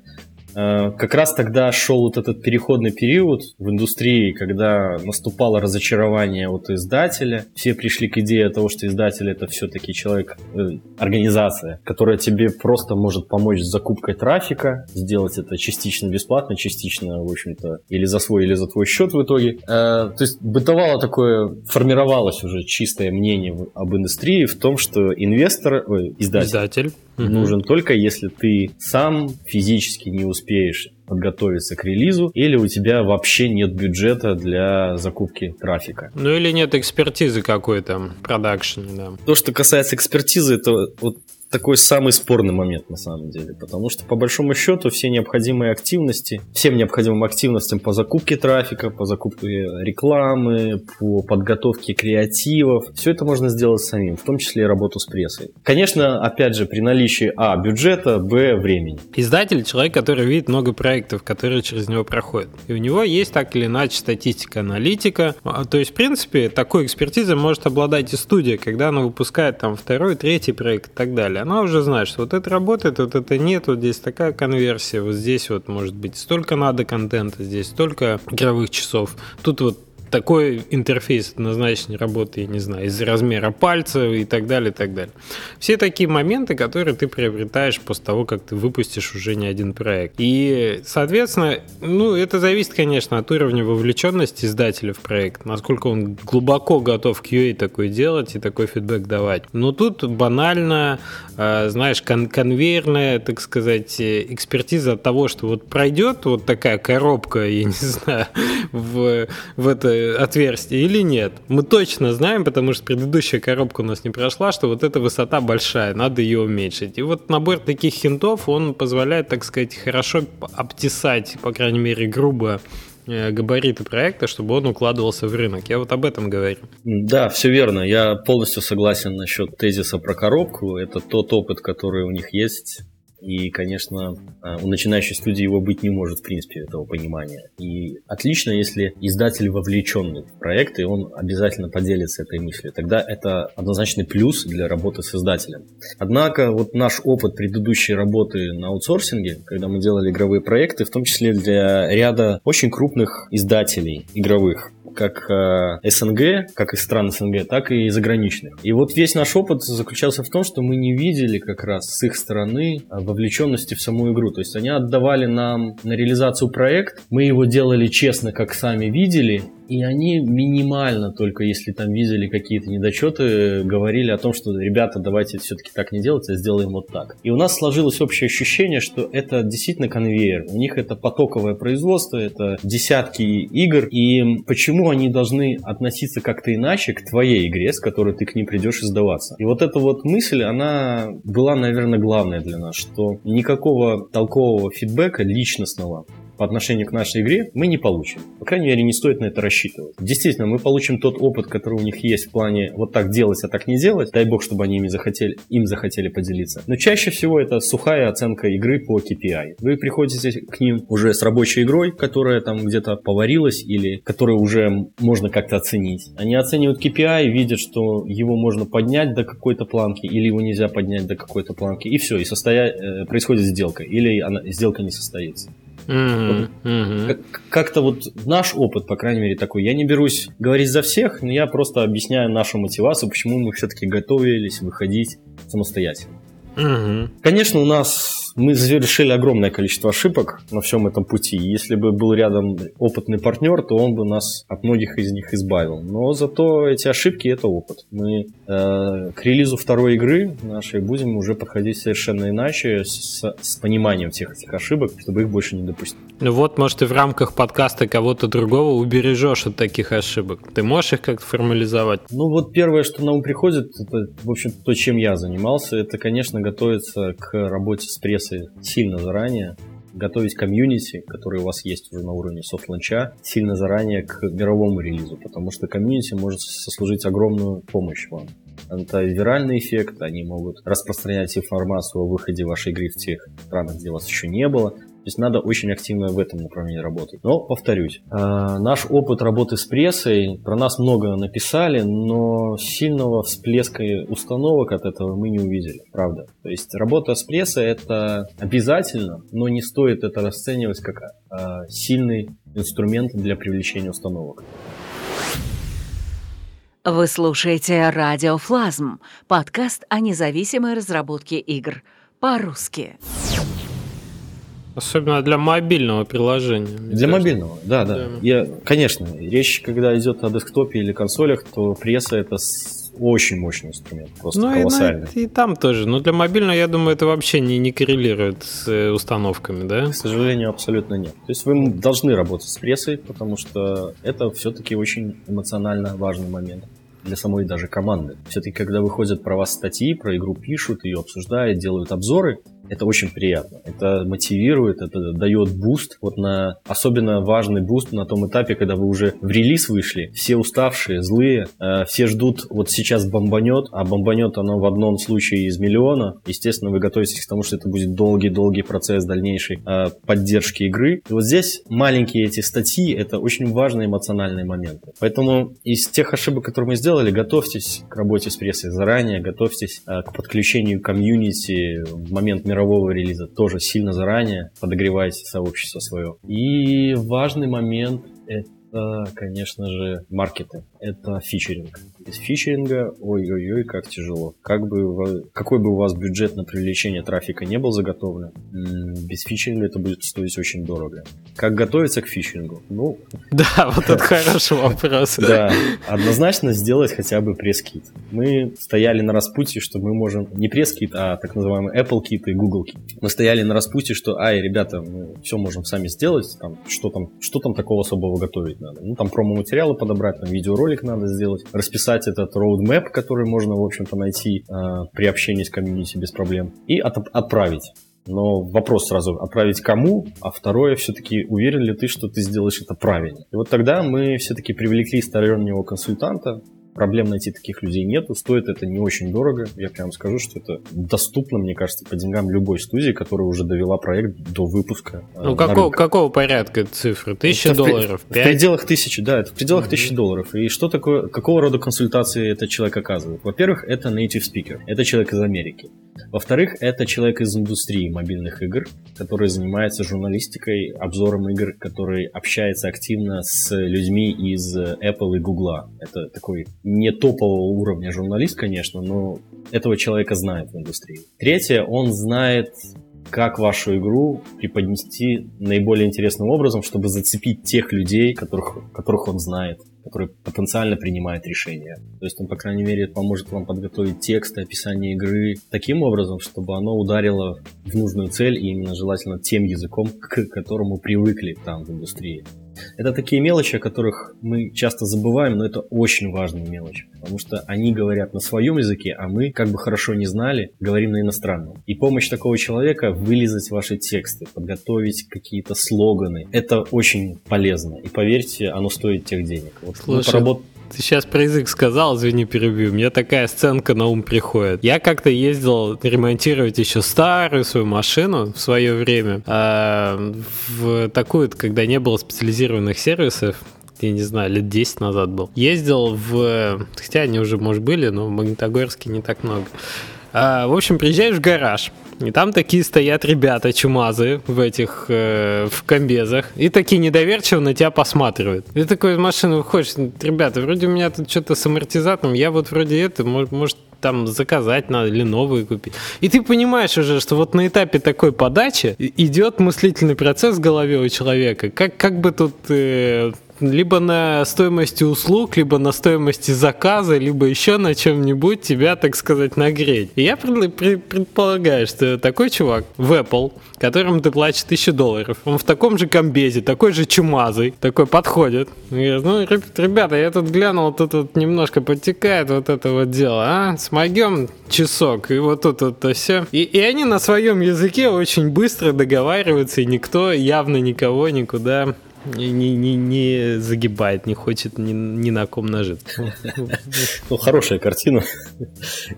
Э, как раз тогда шел вот этот переходный период в индустрии, когда наступало разочарование от издателя. Все пришли к идее того, что издатель это все-таки человек, э, организация, которая тебе просто может помочь с закупкой трафика, сделать это частично бесплатно, частично, в общем-то, или за свой, или за твой счет в итоге. Э, то есть бытовало такое, формировалось уже чистое мнение об индустрии в том, что инвестор, ой, издатель, издатель нужен только если ты сам физически не успеешь подготовиться к релизу, или у тебя вообще нет бюджета для закупки трафика. Ну или нет экспертизы какой-то, продакшн, да. То, что касается экспертизы, это вот такой самый спорный момент на самом деле, потому что по большому счету все необходимые активности, всем необходимым активностям по закупке трафика, по закупке рекламы, по подготовке креативов, все это можно сделать самим, в том числе и работу с прессой. Конечно, опять же, при наличии а. бюджета, б. времени. Издатель – человек, который видит много проектов, которые через него проходят. И у него есть так или иначе статистика, аналитика. А, то есть, в принципе, такой экспертизой может обладать и студия, когда она выпускает там второй, третий проект и так далее далее. Она уже знает, что вот это работает, вот это нет, вот здесь такая конверсия, вот здесь вот может быть столько надо контента, здесь столько игровых часов. Тут вот такой интерфейс однозначно я не знаю, из-за размера пальца и так далее, и так далее. Все такие моменты, которые ты приобретаешь после того, как ты выпустишь уже не один проект. И, соответственно, ну, это зависит, конечно, от уровня вовлеченности издателя в проект, насколько он глубоко готов QA такой делать и такой фидбэк давать. Но тут банально, э, знаешь, кон конвейерная, так сказать, экспертиза от того, что вот пройдет вот такая коробка, я не знаю, в, в это отверстие или нет. Мы точно знаем, потому что предыдущая коробка у нас не прошла, что вот эта высота большая, надо ее уменьшить. И вот набор таких хинтов, он позволяет, так сказать, хорошо обтесать, по крайней мере, грубо э, габариты проекта, чтобы он укладывался в рынок. Я вот об этом говорю. Да, все верно. Я полностью согласен насчет тезиса про коробку. Это тот опыт, который у них есть и, конечно, а, у начинающей студии его быть не может, в принципе, этого понимания. И отлично, если издатель вовлеченный в проект, и он обязательно поделится этой мыслью. Тогда это однозначный плюс для работы с издателем. Однако, вот наш опыт предыдущей работы на аутсорсинге, когда мы делали игровые проекты, в том числе для ряда очень крупных издателей игровых, как э, СНГ, как из стран СНГ, так и заграничных. И вот весь наш опыт заключался в том, что мы не видели как раз с их стороны э, вовлеченности в саму игру. То есть они отдавали нам на реализацию проект, мы его делали честно, как сами видели, и они минимально, только если там видели какие-то недочеты, говорили о том, что ребята, давайте все-таки так не делать, а сделаем вот так. И у нас сложилось общее ощущение, что это действительно конвейер. У них это потоковое производство, это десятки игр. И почему они должны относиться как-то иначе к твоей игре, с которой ты к ним придешь издаваться? И вот эта вот мысль, она была, наверное, главная для нас, что никакого толкового фидбэка личностного по отношению к нашей игре мы не получим. По крайней мере, не стоит на это рассчитывать. Действительно, мы получим тот опыт, который у них есть в плане вот так делать, а так не делать. Дай бог, чтобы они ими захотели, им захотели поделиться. Но чаще всего это сухая оценка игры по KPI. Вы приходите к ним уже с рабочей игрой, которая там где-то поварилась или которую уже можно как-то оценить. Они оценивают KPI, видят, что его можно поднять до какой-то планки или его нельзя поднять до какой-то планки. И все, и состоя... Э, происходит сделка. Или она... сделка не состоится. Mm-hmm. Как-то вот наш опыт, по крайней мере, такой. Я не берусь говорить за всех, но я просто объясняю нашу мотивацию, почему мы все-таки готовились выходить самостоятельно. Угу. Конечно, у нас мы завершили огромное количество ошибок на всем этом пути. Если бы был рядом опытный партнер, то он бы нас от многих из них избавил. Но зато эти ошибки это опыт. Мы э, к релизу второй игры нашей будем уже подходить совершенно иначе, с, с пониманием всех этих ошибок, чтобы их больше не допустить. Ну вот, может, ты в рамках подкаста кого-то другого убережешь от таких ошибок. Ты можешь их как-то формализовать? Ну вот первое, что нам приходит, это, в общем, то, чем я занимался, это, конечно, готовиться к работе с прессой сильно заранее готовить комьюнити, который у вас есть уже на уровне soft launch а, сильно заранее к мировому релизу, потому что комьюнити может сослужить огромную помощь вам. Это виральный эффект, они могут распространять информацию о выходе вашей игры в тех странах, где вас еще не было. То есть надо очень активно в этом направлении работать. Но, повторюсь, э, наш опыт работы с прессой, про нас много написали, но сильного всплеска установок от этого мы не увидели, правда. То есть работа с прессой это обязательно, но не стоит это расценивать как э, сильный инструмент для привлечения установок. Вы слушаете «Радио Флазм» — подкаст о независимой разработке игр по-русски. Особенно для мобильного приложения. Для кажется. мобильного, да, да. да. Я, конечно, речь, когда идет о десктопе или консолях, то пресса это очень мощный инструмент, просто ну, колоссальный. И, и там тоже. Но для мобильного, я думаю, это вообще не, не коррелирует с э, установками, да? К сожалению, абсолютно нет. То есть вы должны работать с прессой, потому что это все-таки очень эмоционально важный момент для самой даже команды. Все-таки, когда выходят про вас статьи, про игру пишут, ее обсуждают, делают обзоры, это очень приятно. Это мотивирует, это дает boost. Вот на особенно важный boost на том этапе, когда вы уже в релиз вышли, все уставшие, злые, э, все ждут, вот сейчас бомбанет, а бомбанет оно в одном случае из миллиона. Естественно, вы готовитесь к тому, что это будет долгий-долгий процесс дальнейшей э, поддержки игры. И вот здесь маленькие эти статьи, это очень важные эмоциональные моменты. Поэтому из тех ошибок, которые мы сделали, готовьтесь к работе с прессой заранее, готовьтесь э, к подключению комьюнити в момент мирового релиза тоже сильно заранее, подогревайте сообщество свое. И важный момент это, конечно же, маркеты. Это фичеринг без фичеринга, ой-ой-ой, как тяжело. Как бы, какой бы у вас бюджет на привлечение трафика не был заготовлен, без фичеринга это будет стоить очень дорого. Как готовиться к фичерингу? Ну... Да, вот это хороший вопрос. Да, однозначно сделать хотя бы пресс-кит. Мы стояли на распутье, что мы можем не пресс-кит, а так называемый Apple кит и Google кит. Мы стояли на распутье, что, ай, ребята, мы все можем сами сделать, там, что там, что там такого особого готовить надо? Ну, там промо-материалы подобрать, там видеоролик надо сделать, расписать написать этот roadmap, который можно, в общем-то, найти э, при общении с комьюнити без проблем, и от, отправить. Но вопрос сразу, отправить кому, а второе, все-таки уверен ли ты, что ты сделаешь это правильно? И вот тогда мы все-таки привлекли стороннего консультанта, проблем найти таких людей нету, стоит это не очень дорого, я прям скажу, что это доступно, мне кажется, по деньгам любой студии, которая уже довела проект до выпуска. Э, ну, какого, какого порядка цифры? Тысяча долларов? В, в пределах тысячи, да, это в пределах тысячи mm-hmm. долларов. И что такое, какого рода консультации этот человек оказывает? Во-первых, это native speaker, это человек из Америки. Во-вторых, это человек из индустрии мобильных игр, который занимается журналистикой, обзором игр, который общается активно с людьми из Apple и Google. Это такой не топового уровня журналист, конечно, но этого человека знает в индустрии. Третье, он знает как вашу игру преподнести наиболее интересным образом, чтобы зацепить тех людей, которых, которых он знает, которые потенциально принимают решения. То есть он, по крайней мере, поможет вам подготовить текст, описание игры таким образом, чтобы оно ударило в нужную цель и именно желательно тем языком, к которому привыкли там в индустрии. Это такие мелочи, о которых мы часто забываем, но это очень важные мелочи, потому что они говорят на своем языке, а мы, как бы хорошо не знали, говорим на иностранном. И помощь такого человека вылезать ваши тексты, подготовить какие-то слоганы, это очень полезно. И поверьте, оно стоит тех денег. Вот Слушай, поработ... Ты сейчас про язык сказал, извини, перебью. Мне такая сценка на ум приходит. Я как-то ездил ремонтировать еще старую свою машину в свое время. А, в такую, когда не было специализированных сервисов, я не знаю, лет 10 назад был. Ездил в... Хотя они уже, может, были, но в Магнитогорске не так много. А, в общем, приезжаешь в гараж, и там такие стоят ребята чумазы в этих, э, в комбезах, и такие недоверчиво на тебя посматривают. И такой из машины выходишь, ребята, вроде у меня тут что-то с амортизатором, я вот вроде это, может, там заказать надо или новые купить. И ты понимаешь уже, что вот на этапе такой подачи идет мыслительный процесс в голове у человека. Как, как бы тут э, либо на стоимости услуг, либо на стоимости заказа, либо еще на чем-нибудь тебя, так сказать, нагреть. И я предполагаю, что такой чувак в Apple, которому ты платишь тысячу долларов, он в таком же комбезе, такой же чумазый, такой подходит. Говорит, ну, ребята, я тут глянул, тут, тут немножко подтекает вот это вот дело, а? Смогем часок, и вот тут вот все. И, и они на своем языке очень быстро договариваются, и никто явно никого никуда не, не, не загибает, не хочет ни, ни на ком нажиться. Ну, хорошая картина.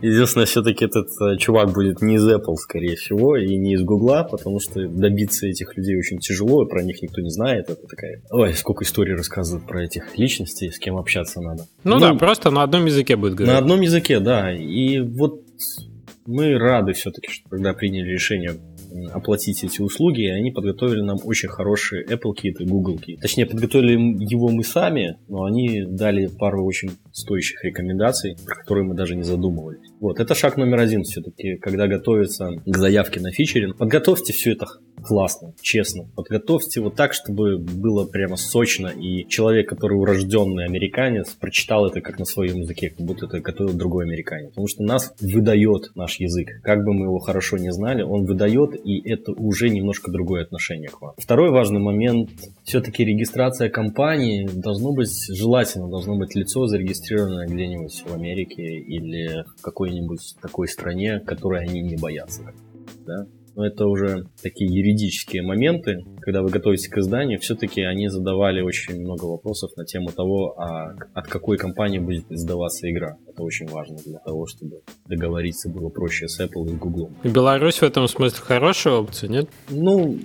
Единственное, все-таки этот э, чувак будет не из Apple, скорее всего, и не из Google, потому что добиться этих людей очень тяжело, и про них никто не знает. Это такая... Ой, сколько историй рассказывают про этих личностей, с кем общаться надо. Ну, ну да, просто на одном языке будет говорить. На одном языке, да. И вот мы рады все-таки, что когда приняли решение оплатить эти услуги, и они подготовили нам очень хорошие Apple Kit и Google Kit. Точнее, подготовили его мы сами, но они дали пару очень стоящих рекомендаций, про которые мы даже не задумывались. Вот, это шаг номер один все-таки, когда готовится к заявке на фичеринг. Подготовьте все это классно, честно. Подготовьте его так, чтобы было прямо сочно, и человек, который урожденный американец, прочитал это как на своем языке, как будто это готовил другой американец. Потому что нас выдает наш язык. Как бы мы его хорошо не знали, он выдает, и это уже немножко другое отношение к вам. Второй важный момент, все-таки регистрация компании должно быть желательно, должно быть лицо зарегистрированное где-нибудь в Америке или в какой-нибудь такой стране, которой они не боятся. Да? Но это уже такие юридические моменты, когда вы готовитесь к изданию, все-таки они задавали очень много вопросов на тему того, а от какой компании будет издаваться игра. Это очень важно для того, чтобы договориться было проще с Apple и Google. Беларусь в этом смысле хорошая опция, нет? Ну,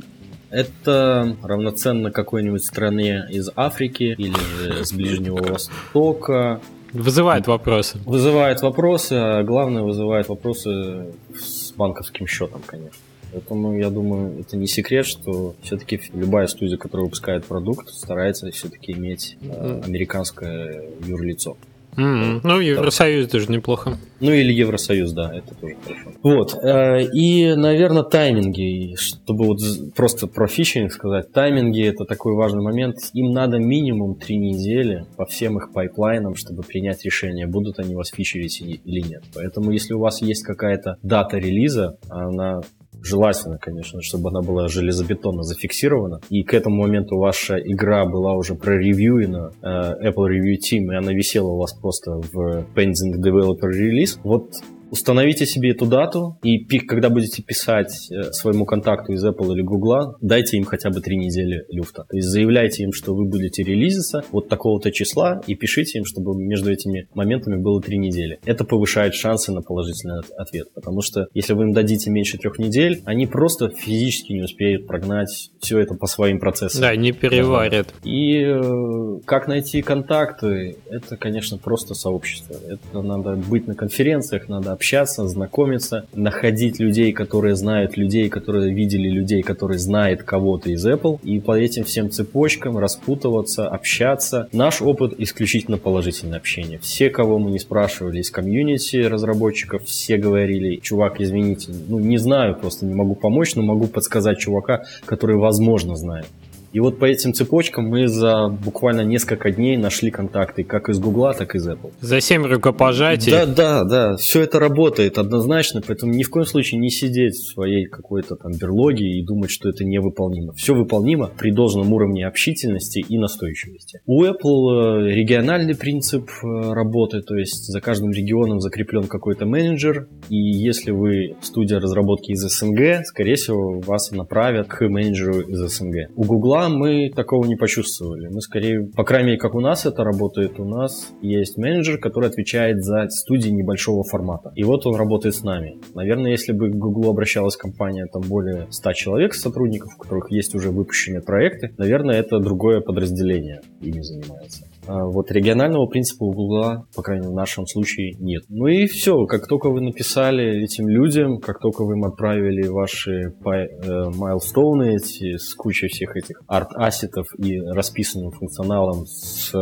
это равноценно какой-нибудь стране из Африки или с Ближнего Востока. Вызывает вопросы. Вызывает вопросы, а главное вызывает вопросы с банковским счетом, конечно. Поэтому я думаю, это не секрет, что все-таки любая студия, которая выпускает продукт, старается все-таки иметь э, американское юрлицо. Mm-hmm. Ну, Евросоюз тоже неплохо. Ну, или Евросоюз, да, это тоже хорошо. Вот. Э, и, наверное, тайминги. Чтобы вот просто про фичеринг сказать. Тайминги – это такой важный момент. Им надо минимум три недели по всем их пайплайнам, чтобы принять решение, будут они вас фичерить или нет. Поэтому, если у вас есть какая-то дата релиза, она Желательно, конечно, чтобы она была железобетонно зафиксирована. И к этому моменту ваша игра была уже проревьюена э, Apple Review Team, и она висела у вас просто в Pending Developer Release. Вот Установите себе эту дату, и когда будете писать э, своему контакту из Apple или Google, дайте им хотя бы три недели люфта. То есть заявляйте им, что вы будете релизиться вот такого-то числа, и пишите им, чтобы между этими моментами было три недели. Это повышает шансы на положительный ответ, потому что если вы им дадите меньше трех недель, они просто физически не успеют прогнать все это по своим процессам. Да, не переварят. И э, как найти контакты, это, конечно, просто сообщество. Это надо быть на конференциях, надо общаться, знакомиться, находить людей, которые знают людей, которые видели людей, которые знают кого-то из Apple, и по этим всем цепочкам распутываться, общаться. Наш опыт исключительно положительное общение. Все, кого мы не спрашивали из комьюнити разработчиков, все говорили, чувак, извините, ну не знаю, просто не могу помочь, но могу подсказать чувака, который, возможно, знает. И вот по этим цепочкам мы за буквально несколько дней нашли контакты как из Гугла, так и из Apple. За семь рукопожатий. Да, да, да. Все это работает однозначно, поэтому ни в коем случае не сидеть в своей какой-то там берлоге и думать, что это невыполнимо. Все выполнимо при должном уровне общительности и настойчивости. У Apple э, региональный принцип э, работы, то есть за каждым регионом закреплен какой-то менеджер, и если вы студия разработки из СНГ, скорее всего, вас направят к менеджеру из СНГ. У Гугла мы такого не почувствовали. Мы скорее, по крайней мере, как у нас это работает, у нас есть менеджер, который отвечает за студии небольшого формата. И вот он работает с нами. Наверное, если бы к Google обращалась компания, там более 100 человек сотрудников, у которых есть уже выпущенные проекты, наверное, это другое подразделение ими занимается. А вот регионального принципа у Гугла, по крайней мере, в нашем случае нет. Ну и все, как только вы написали этим людям, как только вы им отправили ваши майлстоуны эти с кучей всех этих арт-ассетов и расписанным функционалом с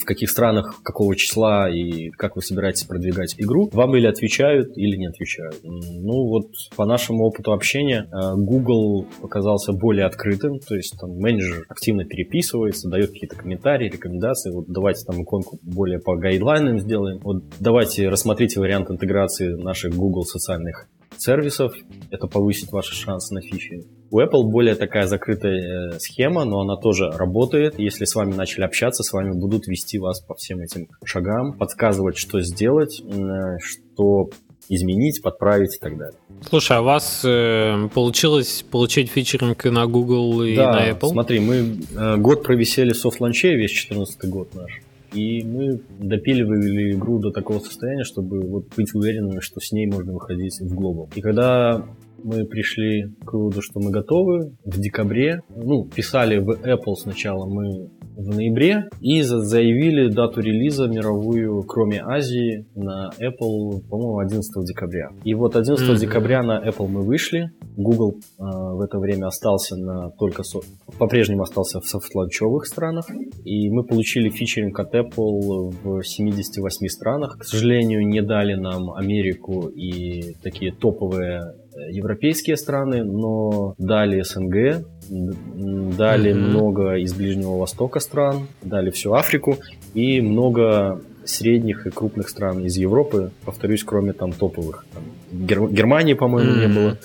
в каких странах, какого числа и как вы собираетесь продвигать игру, вам или отвечают, или не отвечают. Ну вот по нашему опыту общения э, Google оказался более открытым, то есть там менеджер активно переписывается, дает какие-то комментарии, рекомендации, вот давайте там иконку более по гайдлайнам сделаем, вот давайте рассмотрите вариант интеграции наших Google социальных сервисов, это повысит ваши шансы на фичи. У Apple более такая закрытая э, схема, но она тоже работает. Если с вами начали общаться, с вами будут вести вас по всем этим шагам, подсказывать, что сделать, э, что изменить, подправить и так далее. Слушай, а у вас э, получилось получить фичеринг и на Google и да, на Apple? смотри, мы э, год провисели в софт-ланче, весь 14 год наш. И мы допиливали игру до такого состояния, чтобы вот быть уверенными, что с ней можно выходить в глобал. И когда мы пришли к выводу, что мы готовы в декабре. Ну, писали в Apple сначала мы в ноябре и заявили дату релиза мировую, кроме Азии, на Apple, по-моему, 11 декабря. И вот 11 mm-hmm. декабря на Apple мы вышли. Google э, в это время остался на только со... по-прежнему остался в софтланчевых странах. И мы получили фичеринг от Apple в 78 странах. К сожалению, не дали нам Америку и такие топовые европейские страны, но дали СНГ, дали mm-hmm. много из Ближнего Востока стран, дали всю Африку и много средних и крупных стран из Европы, повторюсь, кроме там топовых. Там, Гер- Германии, по-моему, mm-hmm. не было,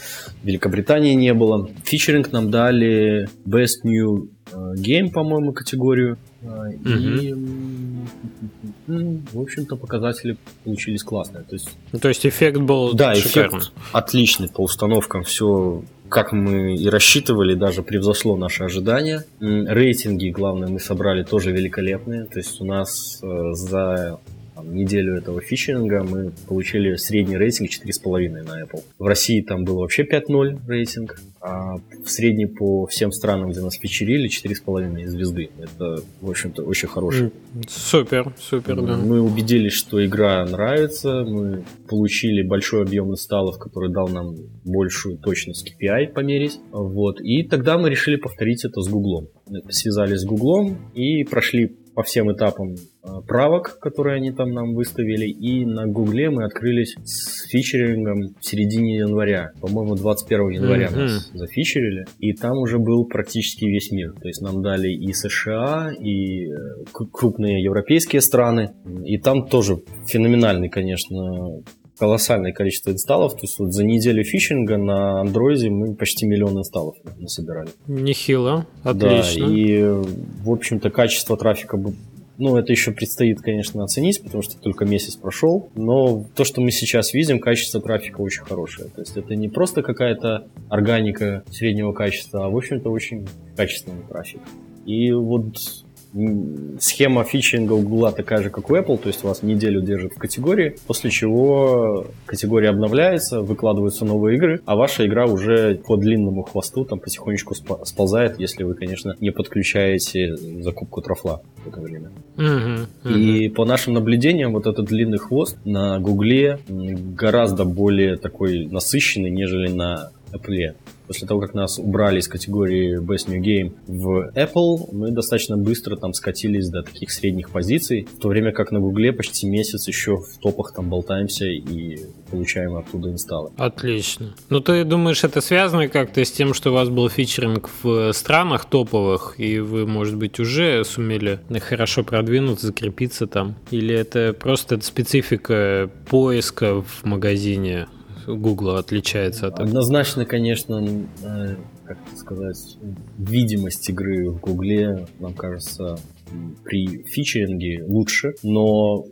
Великобритании не было. Фичеринг нам дали Best New э, Game, по-моему, категорию. Mm-hmm. И в общем-то, показатели получились классные. То есть, ну, то есть эффект был да, шикарный. эффект отличный по установкам. Все, как мы и рассчитывали, даже превзошло наши ожидания. Рейтинги, главное, мы собрали тоже великолепные. То есть у нас э, за там, неделю этого фичеринга мы получили средний рейтинг 4,5 на Apple. В России там было вообще 5.0 рейтинг, а в средний по всем странам, где нас фичерили, 4,5 звезды. Это, в общем-то, очень хороший. Супер, супер, да. Мы убедились, что игра нравится, мы получили большой объем инсталлов, который дал нам большую точность KPI померить. Вот. И тогда мы решили повторить это с Гуглом. Связались с Гуглом и прошли по всем этапам правок, которые они там нам выставили, и на Гугле мы открылись с фичерингом в середине января. По-моему, 21 января mm-hmm. нас зафичерили, и там уже был практически весь мир. То есть нам дали и США, и э, крупные европейские страны, и там тоже феноменальный, конечно, колоссальное количество инсталлов. То есть вот за неделю фишинга на андроиде мы почти миллион инсталлов насобирали. Нехило, отлично. Да, и, в общем-то, качество трафика ну, это еще предстоит, конечно, оценить, потому что только месяц прошел. Но то, что мы сейчас видим, качество трафика очень хорошее. То есть это не просто какая-то органика среднего качества, а, в общем-то, очень качественный трафик. И вот схема фичинга у Google такая же, как у Apple, то есть вас неделю держит в категории, после чего категория обновляется, выкладываются новые игры, а ваша игра уже по длинному хвосту там потихонечку сползает, если вы, конечно, не подключаете закупку трофла в это время. И по нашим наблюдениям, вот этот длинный хвост на Гугле гораздо более такой насыщенный, нежели на Apple после того, как нас убрали из категории Best New Game в Apple, мы достаточно быстро там скатились до таких средних позиций, в то время как на Гугле почти месяц еще в топах там болтаемся и получаем оттуда инсталлы. Отлично. Ну, ты думаешь, это связано как-то с тем, что у вас был фичеринг в странах топовых, и вы, может быть, уже сумели хорошо продвинуться, закрепиться там? Или это просто специфика поиска в магазине Google отличается от Однозначно, конечно, э, как сказать, видимость игры в Гугле, нам кажется, при фичеринге лучше, но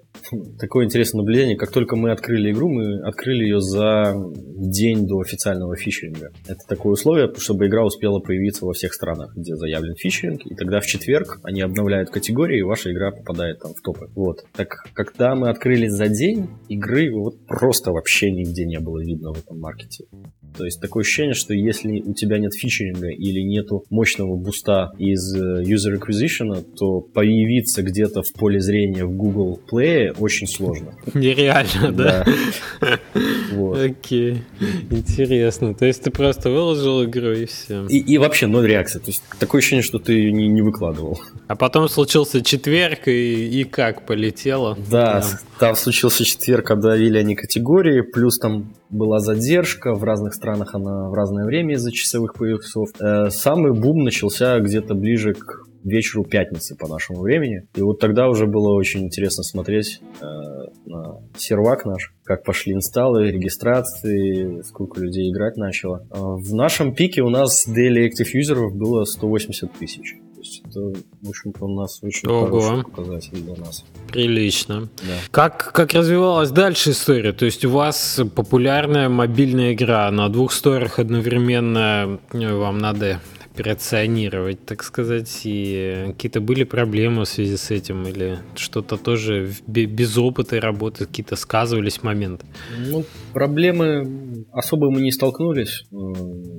такое интересное наблюдение, как только мы открыли игру, мы открыли ее за день до официального фичеринга. Это такое условие, чтобы игра успела появиться во всех странах, где заявлен фичеринг, и тогда в четверг они обновляют категории, и ваша игра попадает там в топы. Вот. Так, когда мы открыли за день, игры вот просто вообще нигде не было видно в этом маркете. То есть такое ощущение, что если у тебя нет фичеринга или нету мощного буста из э, user acquisition, то появиться где-то в поле зрения в Google Play очень сложно. Нереально, да? Окей, интересно. То есть ты просто выложил игру и все. И, вообще ноль реакции. То есть такое ощущение, что ты не, не выкладывал. А потом случился четверг, и, и как полетело? Да, там случился четверг, обновили они категории, плюс там была задержка, в разных странах она в разное время из-за часовых поясов. Э, самый бум начался где-то ближе к вечеру пятницы по нашему времени. И вот тогда уже было очень интересно смотреть э, на сервак наш, как пошли инсталлы, регистрации, сколько людей играть начало. Э, в нашем пике у нас daily active юзеров было 180 тысяч. То есть это, в общем-то, у нас очень Ого. хороший показатель для нас. Прилично. Да. Как, как развивалась дальше история? То есть у вас популярная мобильная игра на двух сторах одновременно э, вам надо операционировать, так сказать, и какие-то были проблемы в связи с этим, или что-то тоже без опыта работы какие-то сказывались моменты? Ну, проблемы особо мы не столкнулись.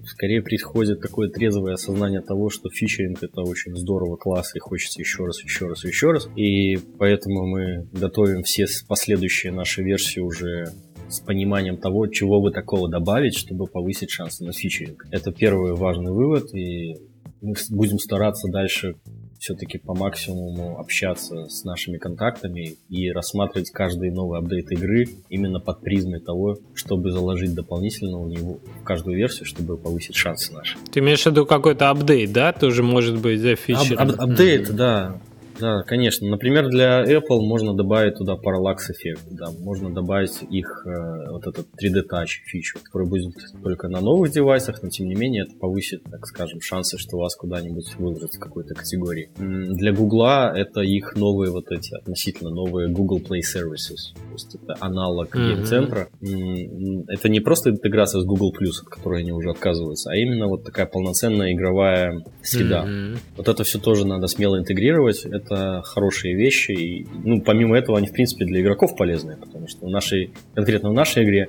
Скорее происходит такое трезвое осознание того, что фичеринг это очень здорово, класс, и хочется еще раз, еще раз, еще раз. И поэтому мы готовим все последующие наши версии уже с пониманием того, чего бы такого добавить, чтобы повысить шансы на фичеринг. Это первый важный вывод, и мы будем стараться дальше все-таки по максимуму общаться с нашими контактами и рассматривать каждый новый апдейт игры именно под призмой того, чтобы заложить дополнительно в него в каждую версию, чтобы повысить шансы наши. Ты имеешь в виду какой-то апдейт, да? Тоже может быть за фичер? Ап- ап- апдейт, mm-hmm. да. Да, конечно. Например, для Apple можно добавить туда Parallax эффект, да, можно добавить их э, вот этот 3D Touch фичу, который будет только на новых девайсах, но тем не менее это повысит, так скажем, шансы, что вас куда-нибудь выложат в какой-то категории. Для Google это их новые вот эти, относительно новые Google Play Services, то есть это аналог mm-hmm. центра Это не просто интеграция с Google Plus, от которой они уже отказываются, а именно вот такая полноценная игровая среда. Mm-hmm. Вот это все тоже надо смело интегрировать. Это это хорошие вещи. И, ну, помимо этого, они, в принципе, для игроков полезные, потому что в нашей, конкретно в нашей игре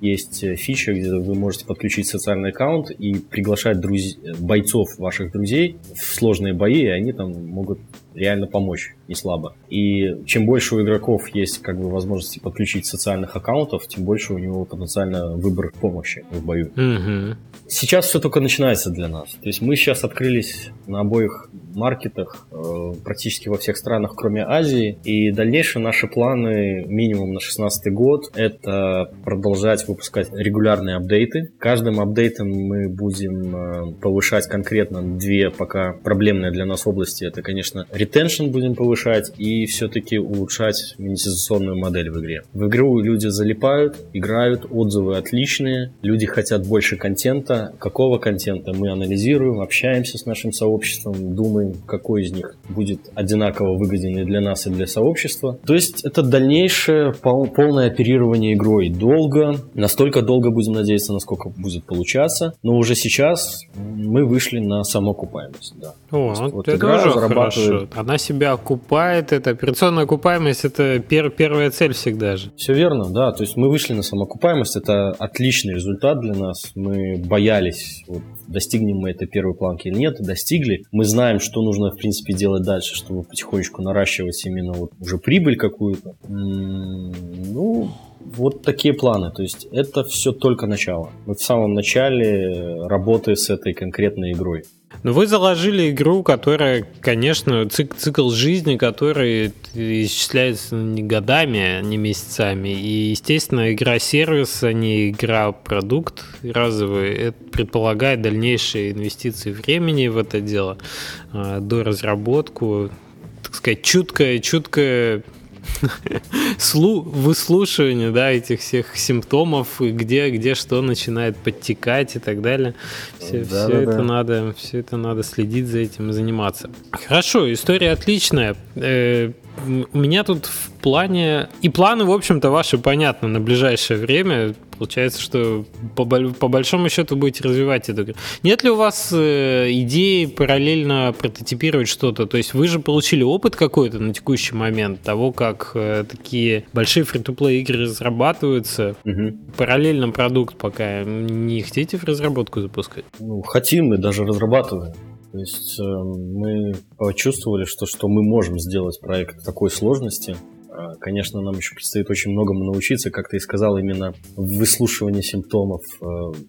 есть э, фича, где вы можете подключить социальный аккаунт и приглашать друз... бойцов ваших друзей в сложные бои, и они там могут реально помочь, не слабо. И чем больше у игроков есть как бы возможности подключить социальных аккаунтов, тем больше у него потенциально выбор помощи в бою. Угу. Сейчас все только начинается для нас. То есть мы сейчас открылись на обоих маркетах э, практически во всех странах, кроме Азии. И дальнейшие наши планы минимум на 2016 год это продолжать выпускать регулярные апдейты. Каждым апдейтом мы будем э, повышать конкретно две пока проблемные для нас области. Это, конечно, ретеншн будем повышать и все-таки улучшать монетизационную модель в игре. В игру люди залипают, играют, отзывы отличные, люди хотят больше контента. Какого контента мы анализируем, общаемся с нашим сообществом, думаем, какой из них будет одинаково выгоден и для нас, и для сообщества. То есть это дальнейшее пол полное оперирование игрой. Долго, настолько долго будем надеяться, насколько будет получаться. Но уже сейчас мы вышли на самоокупаемость. Да. О, вот это игра уже хорошо. Она себя окупает, это операционная окупаемость, это пер, первая цель всегда же. Все верно, да. То есть мы вышли на самоокупаемость, это отличный результат для нас. Мы боялись, вот, достигнем мы этой первой планки или нет, достигли. Мы знаем, что нужно, в принципе, делать дальше, чтобы потихонечку наращивать именно вот уже прибыль какую-то. Ну, вот такие планы. То есть это все только начало. Мы в самом начале работы с этой конкретной игрой. Но вы заложили игру, которая, конечно, цик цикл жизни, который исчисляется не годами, а не месяцами. И, естественно, игра-сервис, а не игра-продукт разовый, это предполагает дальнейшие инвестиции времени в это дело, а, до разработку, так сказать, чуткое, чуткое слу выслушивание, да, этих всех симптомов, где, где что начинает подтекать и так далее. Все, да, все да, это да. надо, все это надо следить за этим и заниматься. Хорошо, история отличная. Э, у меня тут в плане... И планы, в общем-то, ваши понятны на ближайшее время. Получается, что по, по большому счету будете развивать эту Нет ли у вас э, идеи параллельно прототипировать что-то? То есть вы же получили опыт какой-то на текущий момент того, как э, такие большие фри-то-плей игры разрабатываются. Угу. Параллельно продукт пока не хотите в разработку запускать? Ну, хотим, мы даже разрабатываем. То есть э, мы почувствовали, что, что мы можем сделать проект такой сложности, конечно, нам еще предстоит очень многому научиться, как ты и сказал, именно в выслушивании симптомов, э,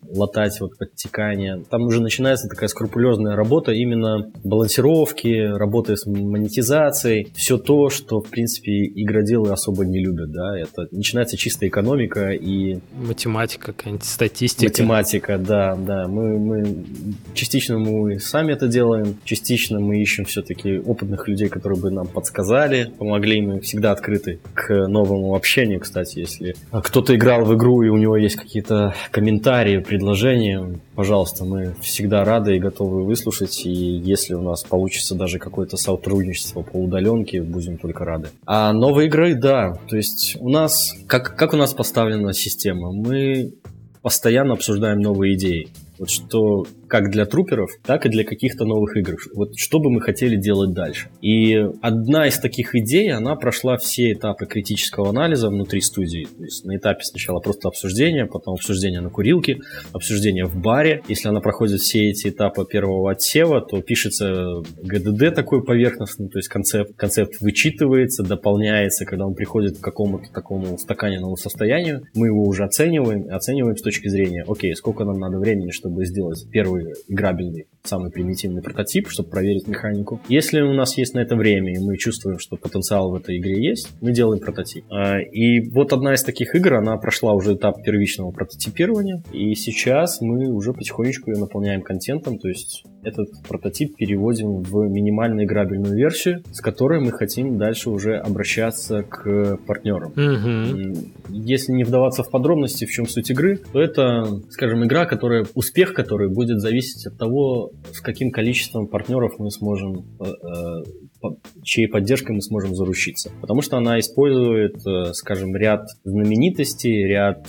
латать вот подтекание. Там уже начинается такая скрупулезная работа именно балансировки, работы с монетизацией, все то, что, в принципе, игроделы особо не любят, да, это начинается чистая экономика и... Математика, какая-нибудь статистика. Математика, да, да. Мы, мы частично мы сами это делаем, частично мы ищем все-таки опытных людей, которые бы нам подсказали, помогли, мы всегда открыты к новому общению, кстати, если кто-то играл в игру и у него есть какие-то комментарии, предложения, пожалуйста, мы всегда рады и готовы выслушать, и если у нас получится даже какое-то сотрудничество по удаленке, будем только рады. А новые игры, да, то есть у нас, как, как у нас поставлена система, мы постоянно обсуждаем новые идеи. Вот что как для труперов, так и для каких-то новых игр. Вот что бы мы хотели делать дальше. И одна из таких идей, она прошла все этапы критического анализа внутри студии. То есть на этапе сначала просто обсуждения, потом обсуждение на курилке, обсуждение в баре. Если она проходит все эти этапы первого отсева, то пишется ГДД такой поверхностный, то есть концепт, концепт вычитывается, дополняется, когда он приходит к какому-то такому стаканиному состоянию, мы его уже оцениваем, оцениваем с точки зрения, окей, сколько нам надо времени, чтобы сделать первый первый играбельный, самый примитивный прототип, чтобы проверить механику. Если у нас есть на это время, и мы чувствуем, что потенциал в этой игре есть, мы делаем прототип. А, и вот одна из таких игр, она прошла уже этап первичного прототипирования, и сейчас мы уже потихонечку ее наполняем контентом, то есть этот прототип переводим в минимально играбельную версию, с которой мы хотим дальше уже обращаться к партнерам. Угу. Если не вдаваться в подробности, в чем суть игры, то это, скажем, игра, которая, успех которой будет зависеть от того, с каким количеством партнеров мы сможем, э, э, чьей поддержкой мы сможем заручиться. Потому что она использует, э, скажем, ряд знаменитостей, ряд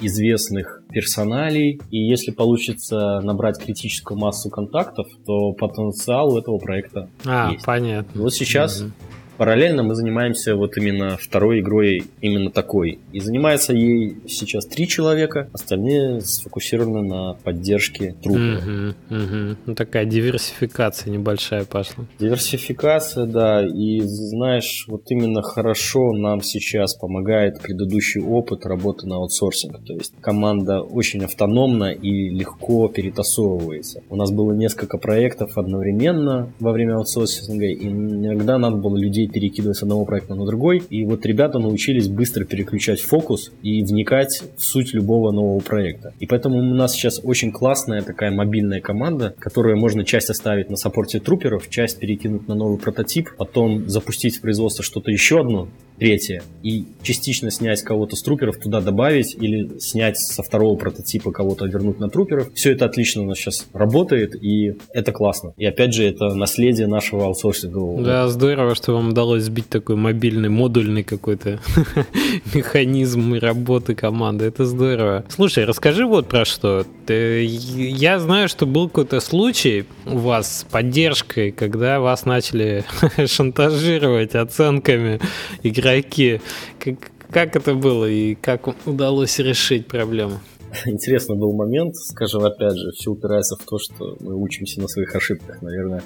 известных персоналей, и если получится набрать критическую массу контактов, то потенциал у этого проекта а, есть. понятно. Вот сейчас угу. Параллельно мы занимаемся вот именно второй игрой, именно такой. И занимается ей сейчас три человека, остальные сфокусированы на поддержке трупа. Угу, угу. Ну, такая диверсификация небольшая пошла. Диверсификация, да. И знаешь, вот именно хорошо нам сейчас помогает предыдущий опыт работы на аутсорсинг. То есть команда очень автономна и легко перетасовывается. У нас было несколько проектов одновременно во время аутсорсинга, и иногда надо было людей перекидывать с одного проекта на другой. И вот ребята научились быстро переключать фокус и вникать в суть любого нового проекта. И поэтому у нас сейчас очень классная такая мобильная команда, которую можно часть оставить на саппорте труперов, часть перекинуть на новый прототип, потом запустить в производство что-то еще одно, третье, и частично снять кого-то с труперов, туда добавить, или снять со второго прототипа кого-то вернуть на труперов. Все это отлично у нас сейчас работает, и это классно. И опять же, это наследие нашего аутсорсингового. Да, здорово, что вам удалось сбить такой мобильный, модульный какой-то механизм работы команды. Это здорово. Слушай, расскажи вот про что. Я знаю, что был какой-то случай у вас с поддержкой, когда вас начали шантажировать оценками игроки. Как, как это было и как удалось решить проблему? Интересный был момент, скажем, опять же, все упирается в то, что мы учимся на своих ошибках. Наверное,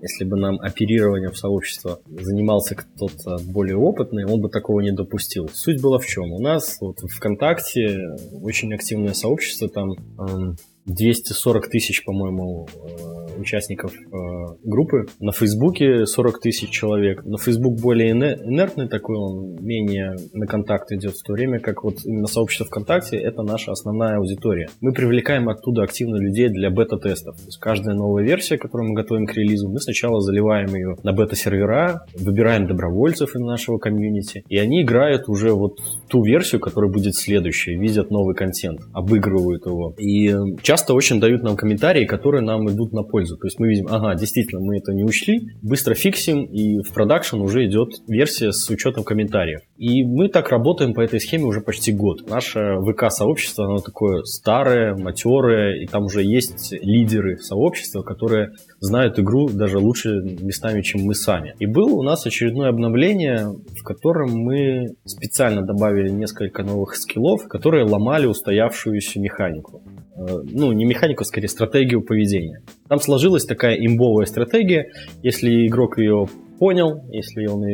если бы нам оперированием в сообщество занимался кто-то более опытный, он бы такого не допустил. Суть была в чем? У нас вот ВКонтакте очень активное сообщество, там 240 тысяч, по-моему, э, участников э, группы. На Фейсбуке 40 тысяч человек. На Фейсбук более инертный такой, он менее на контакт идет, в то время как вот именно сообщество ВКонтакте это наша основная аудитория. Мы привлекаем оттуда активно людей для бета-тестов. То есть каждая новая версия, которую мы готовим к релизу, мы сначала заливаем ее на бета-сервера, выбираем добровольцев из нашего комьюнити, и они играют уже вот ту версию, которая будет следующая, видят новый контент, обыгрывают его. И часто часто очень дают нам комментарии, которые нам идут на пользу. То есть мы видим, ага, действительно, мы это не учли, быстро фиксим, и в продакшн уже идет версия с учетом комментариев. И мы так работаем по этой схеме уже почти год. Наше ВК-сообщество, оно такое старое, матерое, и там уже есть лидеры сообщества, которые знают игру даже лучше местами, чем мы сами. И было у нас очередное обновление, в котором мы специально добавили несколько новых скиллов, которые ломали устоявшуюся механику. Э, ну, не механику, скорее стратегию поведения. Там сложилась такая имбовая стратегия, если игрок ее понял, если он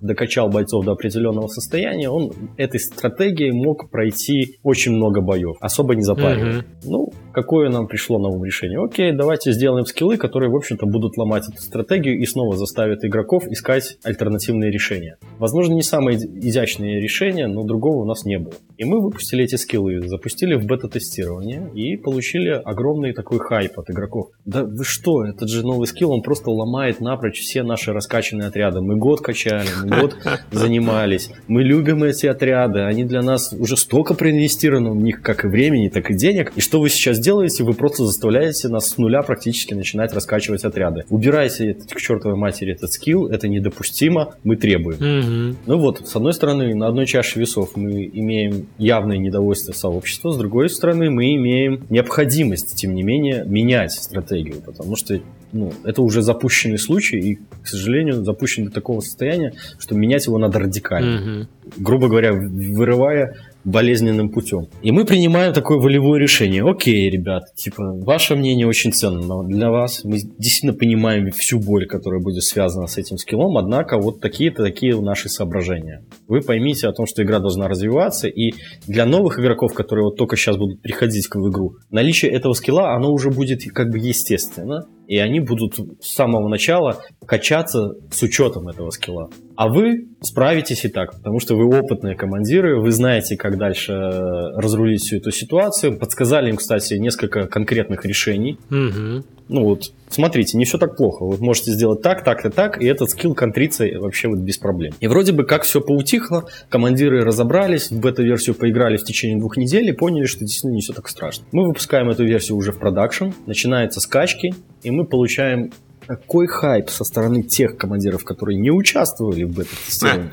докачал бойцов до определенного состояния, он этой стратегией мог пройти очень много боев, особо не запаривая. Mm-hmm. Ну, какое нам пришло новое решение? Окей, давайте сделаем скиллы, которые, в общем-то, будут ломать эту стратегию и снова заставят игроков искать альтернативные решения. Возможно, не самые изящные решения, но другого у нас не было. И мы выпустили эти скиллы, запустили в бета-тестирование и получили огромный такой хайп от игроков. Да вы что, этот же новый скилл, он просто ломает напрочь все наши раскачанные отряды. Мы год качали, мы год занимались. Мы любим эти отряды, они для нас уже столько проинвестировано в них, как и времени, так и денег. И что вы сейчас делаете? Вы просто заставляете нас с нуля практически начинать раскачивать отряды. Убирайте к чертовой матери этот скилл, это недопустимо, мы требуем. Угу. Ну вот, с одной стороны, на одной чаше весов мы имеем явное недовольство сообщества, с другой стороны, мы имеем необходимость, тем не менее, менять стратегию, потому что ну, это уже запущенный случай, и, к сожалению, запущен до такого состояния, что менять его надо радикально. Угу. Грубо говоря, вырывая болезненным путем. И мы принимаем такое волевое решение. Окей, ребят, типа, ваше мнение очень ценно для вас. Мы действительно понимаем всю боль, которая будет связана с этим скиллом, однако вот такие-то такие наши соображения. Вы поймите о том, что игра должна развиваться, и для новых игроков, которые вот только сейчас будут приходить в игру, наличие этого скилла, оно уже будет как бы естественно и они будут с самого начала качаться с учетом этого скилла. А вы справитесь и так, потому что вы опытные командиры, вы знаете, как дальше разрулить всю эту ситуацию. Подсказали им, кстати, несколько конкретных решений. Угу. Ну вот, смотрите, не все так плохо. Вы можете сделать так, так и так, и этот скилл контрится вообще вот без проблем. И вроде бы как все поутихло, командиры разобрались, в бета-версию поиграли в течение двух недель и поняли, что действительно не все так страшно. Мы выпускаем эту версию уже в продакшн, начинаются скачки, и мы получаем такой хайп со стороны тех командиров, которые не участвовали в бета-тестировании.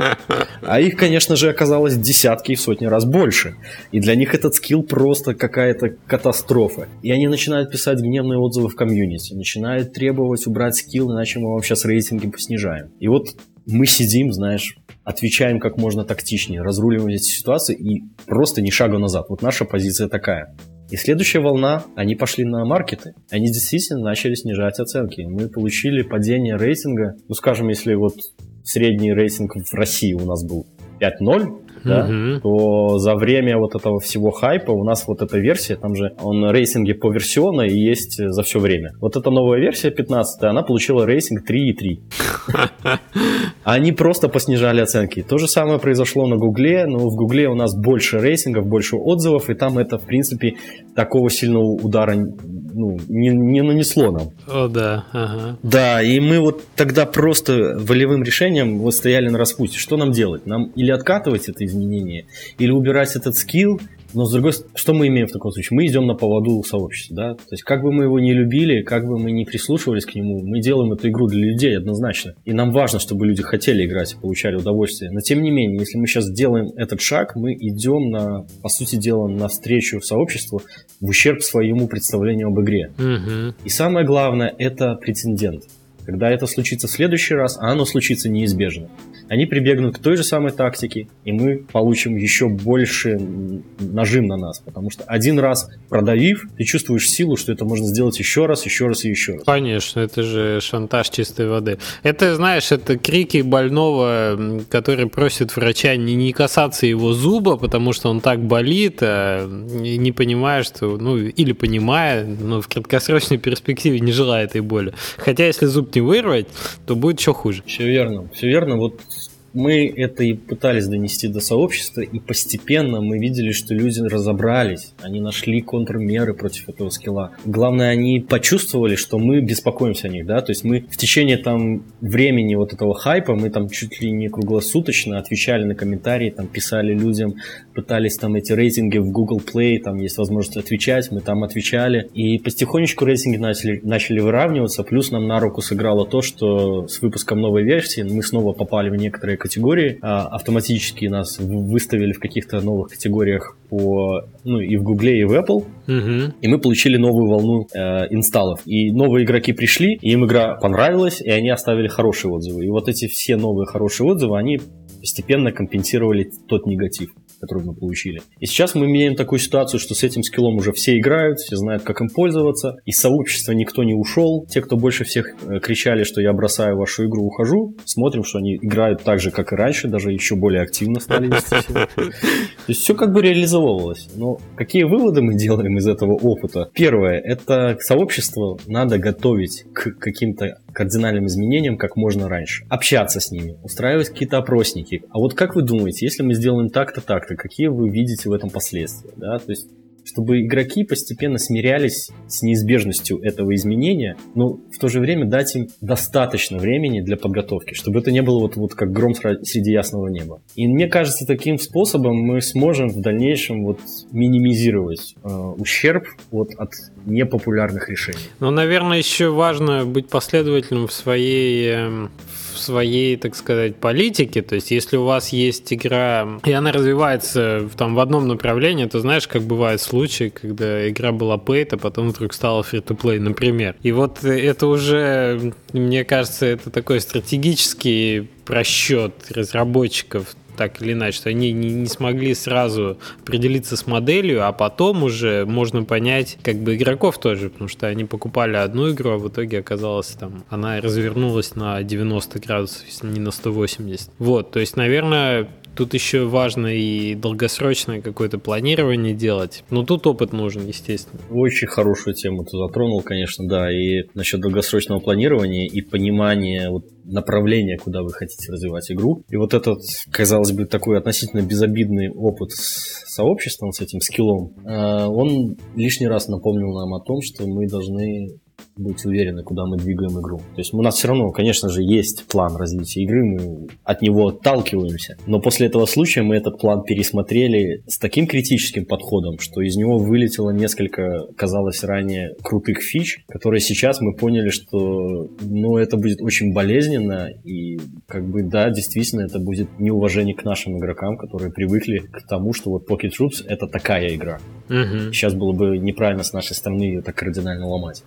А их, конечно же, оказалось десятки и сотни раз больше. И для них этот скилл просто какая-то катастрофа. И они начинают писать гневные отзывы в комьюнити, начинают требовать убрать скилл, иначе мы вам сейчас рейтинги поснижаем. И вот мы сидим, знаешь, отвечаем как можно тактичнее, разруливаем эти ситуации и просто ни шага назад. Вот наша позиция такая. И следующая волна, они пошли на маркеты. Они действительно начали снижать оценки. Мы получили падение рейтинга. Ну, скажем, если вот средний рейтинг в России у нас был 5.0, да, угу. то за время вот этого всего хайпа у нас вот эта версия, там же он рейтинги по версионно и есть за все время. Вот эта новая версия 15 она получила рейтинг 3,3. Они просто поснижали оценки. То же самое произошло на Гугле, но в Гугле у нас больше рейтингов, больше отзывов, и там это, в принципе, такого сильного удара ну, не, не нанесло нам. О, да, ага. Да, и мы вот тогда просто волевым решением вот стояли на распутье. Что нам делать? Нам или откатывать это изменение, или убирать этот скилл, но с другой стороны, что мы имеем в таком случае? Мы идем на поводу сообщества, да? То есть как бы мы его не любили, как бы мы не прислушивались к нему, мы делаем эту игру для людей однозначно. И нам важно, чтобы люди хотели играть и получали удовольствие. Но тем не менее, если мы сейчас делаем этот шаг, мы идем на, по сути дела, навстречу сообществу в ущерб своему представлению об игре. Угу. И самое главное, это прецедент. Когда это случится в следующий раз, а оно случится неизбежно они прибегнут к той же самой тактике, и мы получим еще больше нажим на нас, потому что один раз продавив, ты чувствуешь силу, что это можно сделать еще раз, еще раз и еще раз. Конечно, это же шантаж чистой воды. Это, знаешь, это крики больного, который просит врача не, не касаться его зуба, потому что он так болит, а не понимая, что, ну, или понимая, но в краткосрочной перспективе не желая этой боли. Хотя, если зуб не вырвать, то будет еще хуже. Все верно, все верно. Вот мы это и пытались донести до сообщества, и постепенно мы видели, что люди разобрались, они нашли контрмеры против этого скилла. Главное, они почувствовали, что мы беспокоимся о них, да, то есть мы в течение там времени вот этого хайпа, мы там чуть ли не круглосуточно отвечали на комментарии, там писали людям, пытались там эти рейтинги в Google Play, там есть возможность отвечать, мы там отвечали, и потихонечку рейтинги начали, начали выравниваться, плюс нам на руку сыграло то, что с выпуском новой версии мы снова попали в некоторые категории. А, автоматически нас выставили в каких-то новых категориях по, ну, и в Гугле, и в Apple. Угу. И мы получили новую волну э, инсталлов. И новые игроки пришли, и им игра понравилась, и они оставили хорошие отзывы. И вот эти все новые хорошие отзывы, они постепенно компенсировали тот негатив. Который мы получили. И сейчас мы имеем такую ситуацию, что с этим скиллом уже все играют, все знают, как им пользоваться. Из сообщества никто не ушел. Те, кто больше всех э, кричали, что я бросаю вашу игру, ухожу, смотрим, что они играют так же, как и раньше, даже еще более активно стали. То есть все как бы реализовывалось. Но какие выводы мы делаем из этого опыта? Первое, это сообщество надо готовить к каким-то кардинальным изменениям как можно раньше. Общаться с ними, устраивать какие-то опросники. А вот как вы думаете, если мы сделаем так-то, так-то, какие вы видите в этом последствия? Да? То есть чтобы игроки постепенно смирялись с неизбежностью этого изменения, но в то же время дать им достаточно времени для подготовки, чтобы это не было вот, вот как гром среди ясного неба. И мне кажется, таким способом мы сможем в дальнейшем вот минимизировать э, ущерб вот от непопулярных решений. Ну, наверное, еще важно быть последовательным в своей, эм, своей, так сказать, политике. То есть, если у вас есть игра, и она развивается там в одном направлении, то знаешь, как бывают случаи, когда игра была paid, а потом вдруг стала free-to-play, например. И вот это уже, мне кажется, это такой стратегический просчет разработчиков так или иначе, что они не, не смогли сразу определиться с моделью, а потом уже можно понять как бы игроков тоже, потому что они покупали одну игру, а в итоге оказалось там, она развернулась на 90 градусов, если не на 180. Вот, то есть, наверное, Тут еще важно и долгосрочное какое-то планирование делать. Но тут опыт нужен, естественно. Очень хорошую тему ты затронул, конечно, да. И насчет долгосрочного планирования и понимания вот направления, куда вы хотите развивать игру. И вот этот, казалось бы, такой относительно безобидный опыт с сообществом, с этим скиллом, э, он лишний раз напомнил нам о том, что мы должны быть уверены, куда мы двигаем игру. То есть у нас все равно, конечно же, есть план развития игры, мы от него отталкиваемся. Но после этого случая мы этот план пересмотрели с таким критическим подходом, что из него вылетело несколько, казалось ранее, крутых фич, которые сейчас мы поняли, что ну, это будет очень болезненно и как бы да, действительно это будет неуважение к нашим игрокам, которые привыкли к тому, что вот Pocket Troops это такая игра. Угу. Сейчас было бы неправильно с нашей стороны ее так кардинально ломать.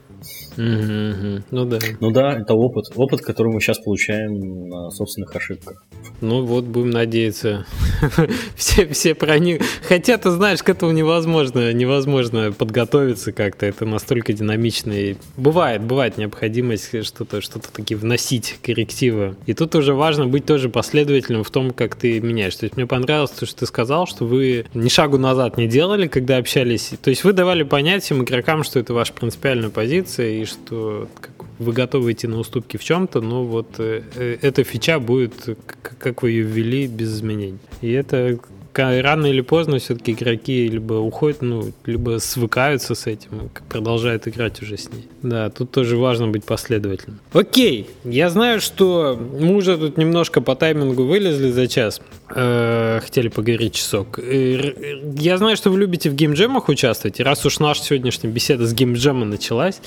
Угу, Ну да. Ну да, это опыт. Опыт, который мы сейчас получаем на собственных ошибках. Ну вот, будем надеяться. все, все про них. Хотя, ты знаешь, к этому невозможно, невозможно подготовиться как-то. Это настолько динамично. И бывает, бывает необходимость что-то что таки вносить коррективы. И тут уже важно быть тоже последовательным в том, как ты меняешь. То есть мне понравилось то, что ты сказал, что вы ни шагу назад не делали, когда общались. То есть вы давали понять всем игрокам, что это ваша принципиальная позиция, и что как, вы готовы идти на уступки в чем-то, но вот э, э эта фича будет, как вы ее ввели, без изменений. И это рано или поздно все-таки игроки либо уходят, ну, либо свыкаются с этим продолжают играть уже с ней. Да, тут тоже важно быть последовательным. Окей, я знаю, что мы уже тут немножко по таймингу вылезли за час. Э, хотели поговорить часок. Э, я знаю, что вы любите в геймджемах участвовать, и раз уж наша сегодняшняя беседа с геймджема началась,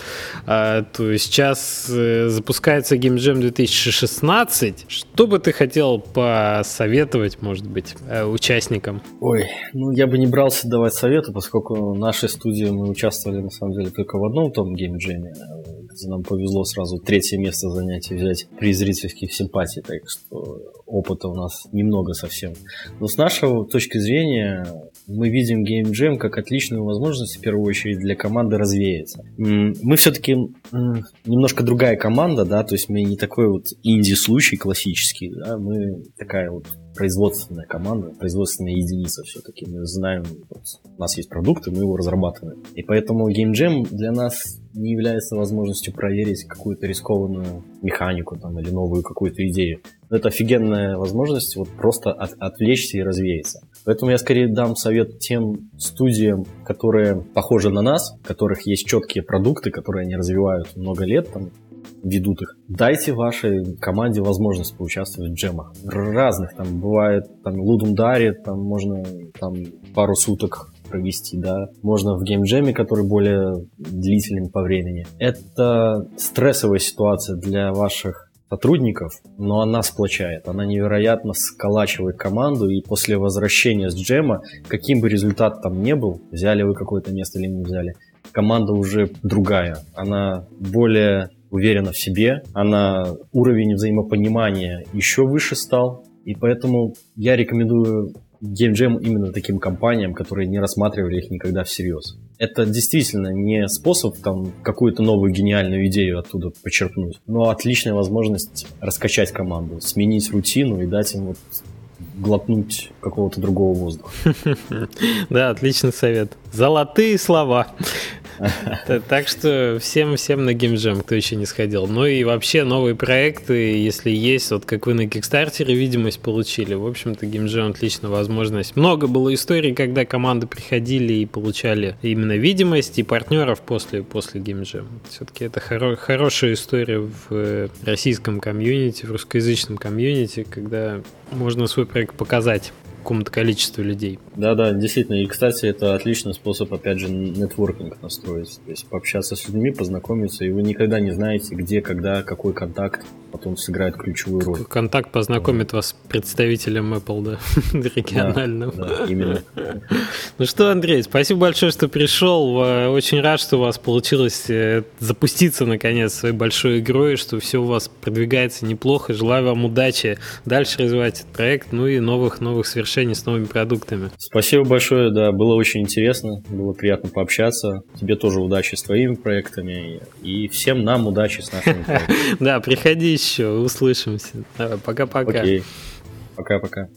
э, то сейчас запускается геймджем 2016. Что бы ты хотел посоветовать, может быть, участникам? Ой, ну я бы не брался давать советы, поскольку в нашей студии мы участвовали на самом деле только в одном том геймджеме, где нам повезло сразу третье место занять и взять при зрительских симпатий, так что опыта у нас немного совсем. Но с нашего точки зрения мы видим Game Jam как отличную возможность, в первую очередь, для команды развеяться. Мы все-таки немножко другая команда, да, то есть мы не такой вот инди-случай классический, да, мы такая вот производственная команда, производственная единица все-таки. Мы знаем, вот, у нас есть продукты, мы его разрабатываем. И поэтому Game Jam для нас не является возможностью проверить какую-то рискованную механику там, или новую какую-то идею. Это офигенная возможность вот просто от, отвлечься и развеяться. Поэтому я скорее дам совет тем студиям, которые похожи на нас, у которых есть четкие продукты, которые они развивают много лет, там, ведут их. Дайте вашей команде возможность поучаствовать в джемах. Разных там бывает, там Лудумдаре, там можно там пару суток провести, да. Можно в геймджеме, который более длительный по времени. Это стрессовая ситуация для ваших сотрудников, но она сплочает, она невероятно сколачивает команду, и после возвращения с джема, каким бы результат там не был, взяли вы какое-то место или не взяли, команда уже другая, она более уверена в себе, она уровень взаимопонимания еще выше стал, и поэтому я рекомендую геймджем именно таким компаниям, которые не рассматривали их никогда всерьез. Это действительно не способ там какую-то новую гениальную идею оттуда почерпнуть, но отличная возможность раскачать команду, сменить рутину и дать им вот глотнуть какого-то другого воздуха. Да, отличный совет. Золотые слова. Так что всем, всем на геймджем, кто еще не сходил. Ну и вообще новые проекты, если есть, вот как вы на Кикстартере видимость получили, в общем-то геймджем отличная возможность. Много было историй, когда команды приходили и получали именно видимость и партнеров после, после геймджем. Все-таки это хоро- хорошая история в э, российском комьюнити, в русскоязычном комьюнити, когда можно свой проект показать какому-то количеству людей. Да-да, действительно. И, кстати, это отличный способ, опять же, нетворкинг настроить. То есть пообщаться с людьми, познакомиться, и вы никогда не знаете, где, когда, какой контакт потом сыграет ключевую роль. Контакт познакомит вас с представителем Apple, да, региональным. Да, да, именно. Ну что, Андрей, спасибо большое, что пришел. Очень рад, что у вас получилось э, запуститься, наконец, своей большой игрой, что все у вас продвигается неплохо. Желаю вам удачи дальше развивать этот проект, ну и новых-новых свершений с новыми продуктами. Спасибо большое, да, было очень интересно, было приятно пообщаться. Тебе тоже удачи с твоими проектами и всем нам удачи с нашими проектами. Да, приходи еще, услышимся. Пока-пока. Окей, пока-пока.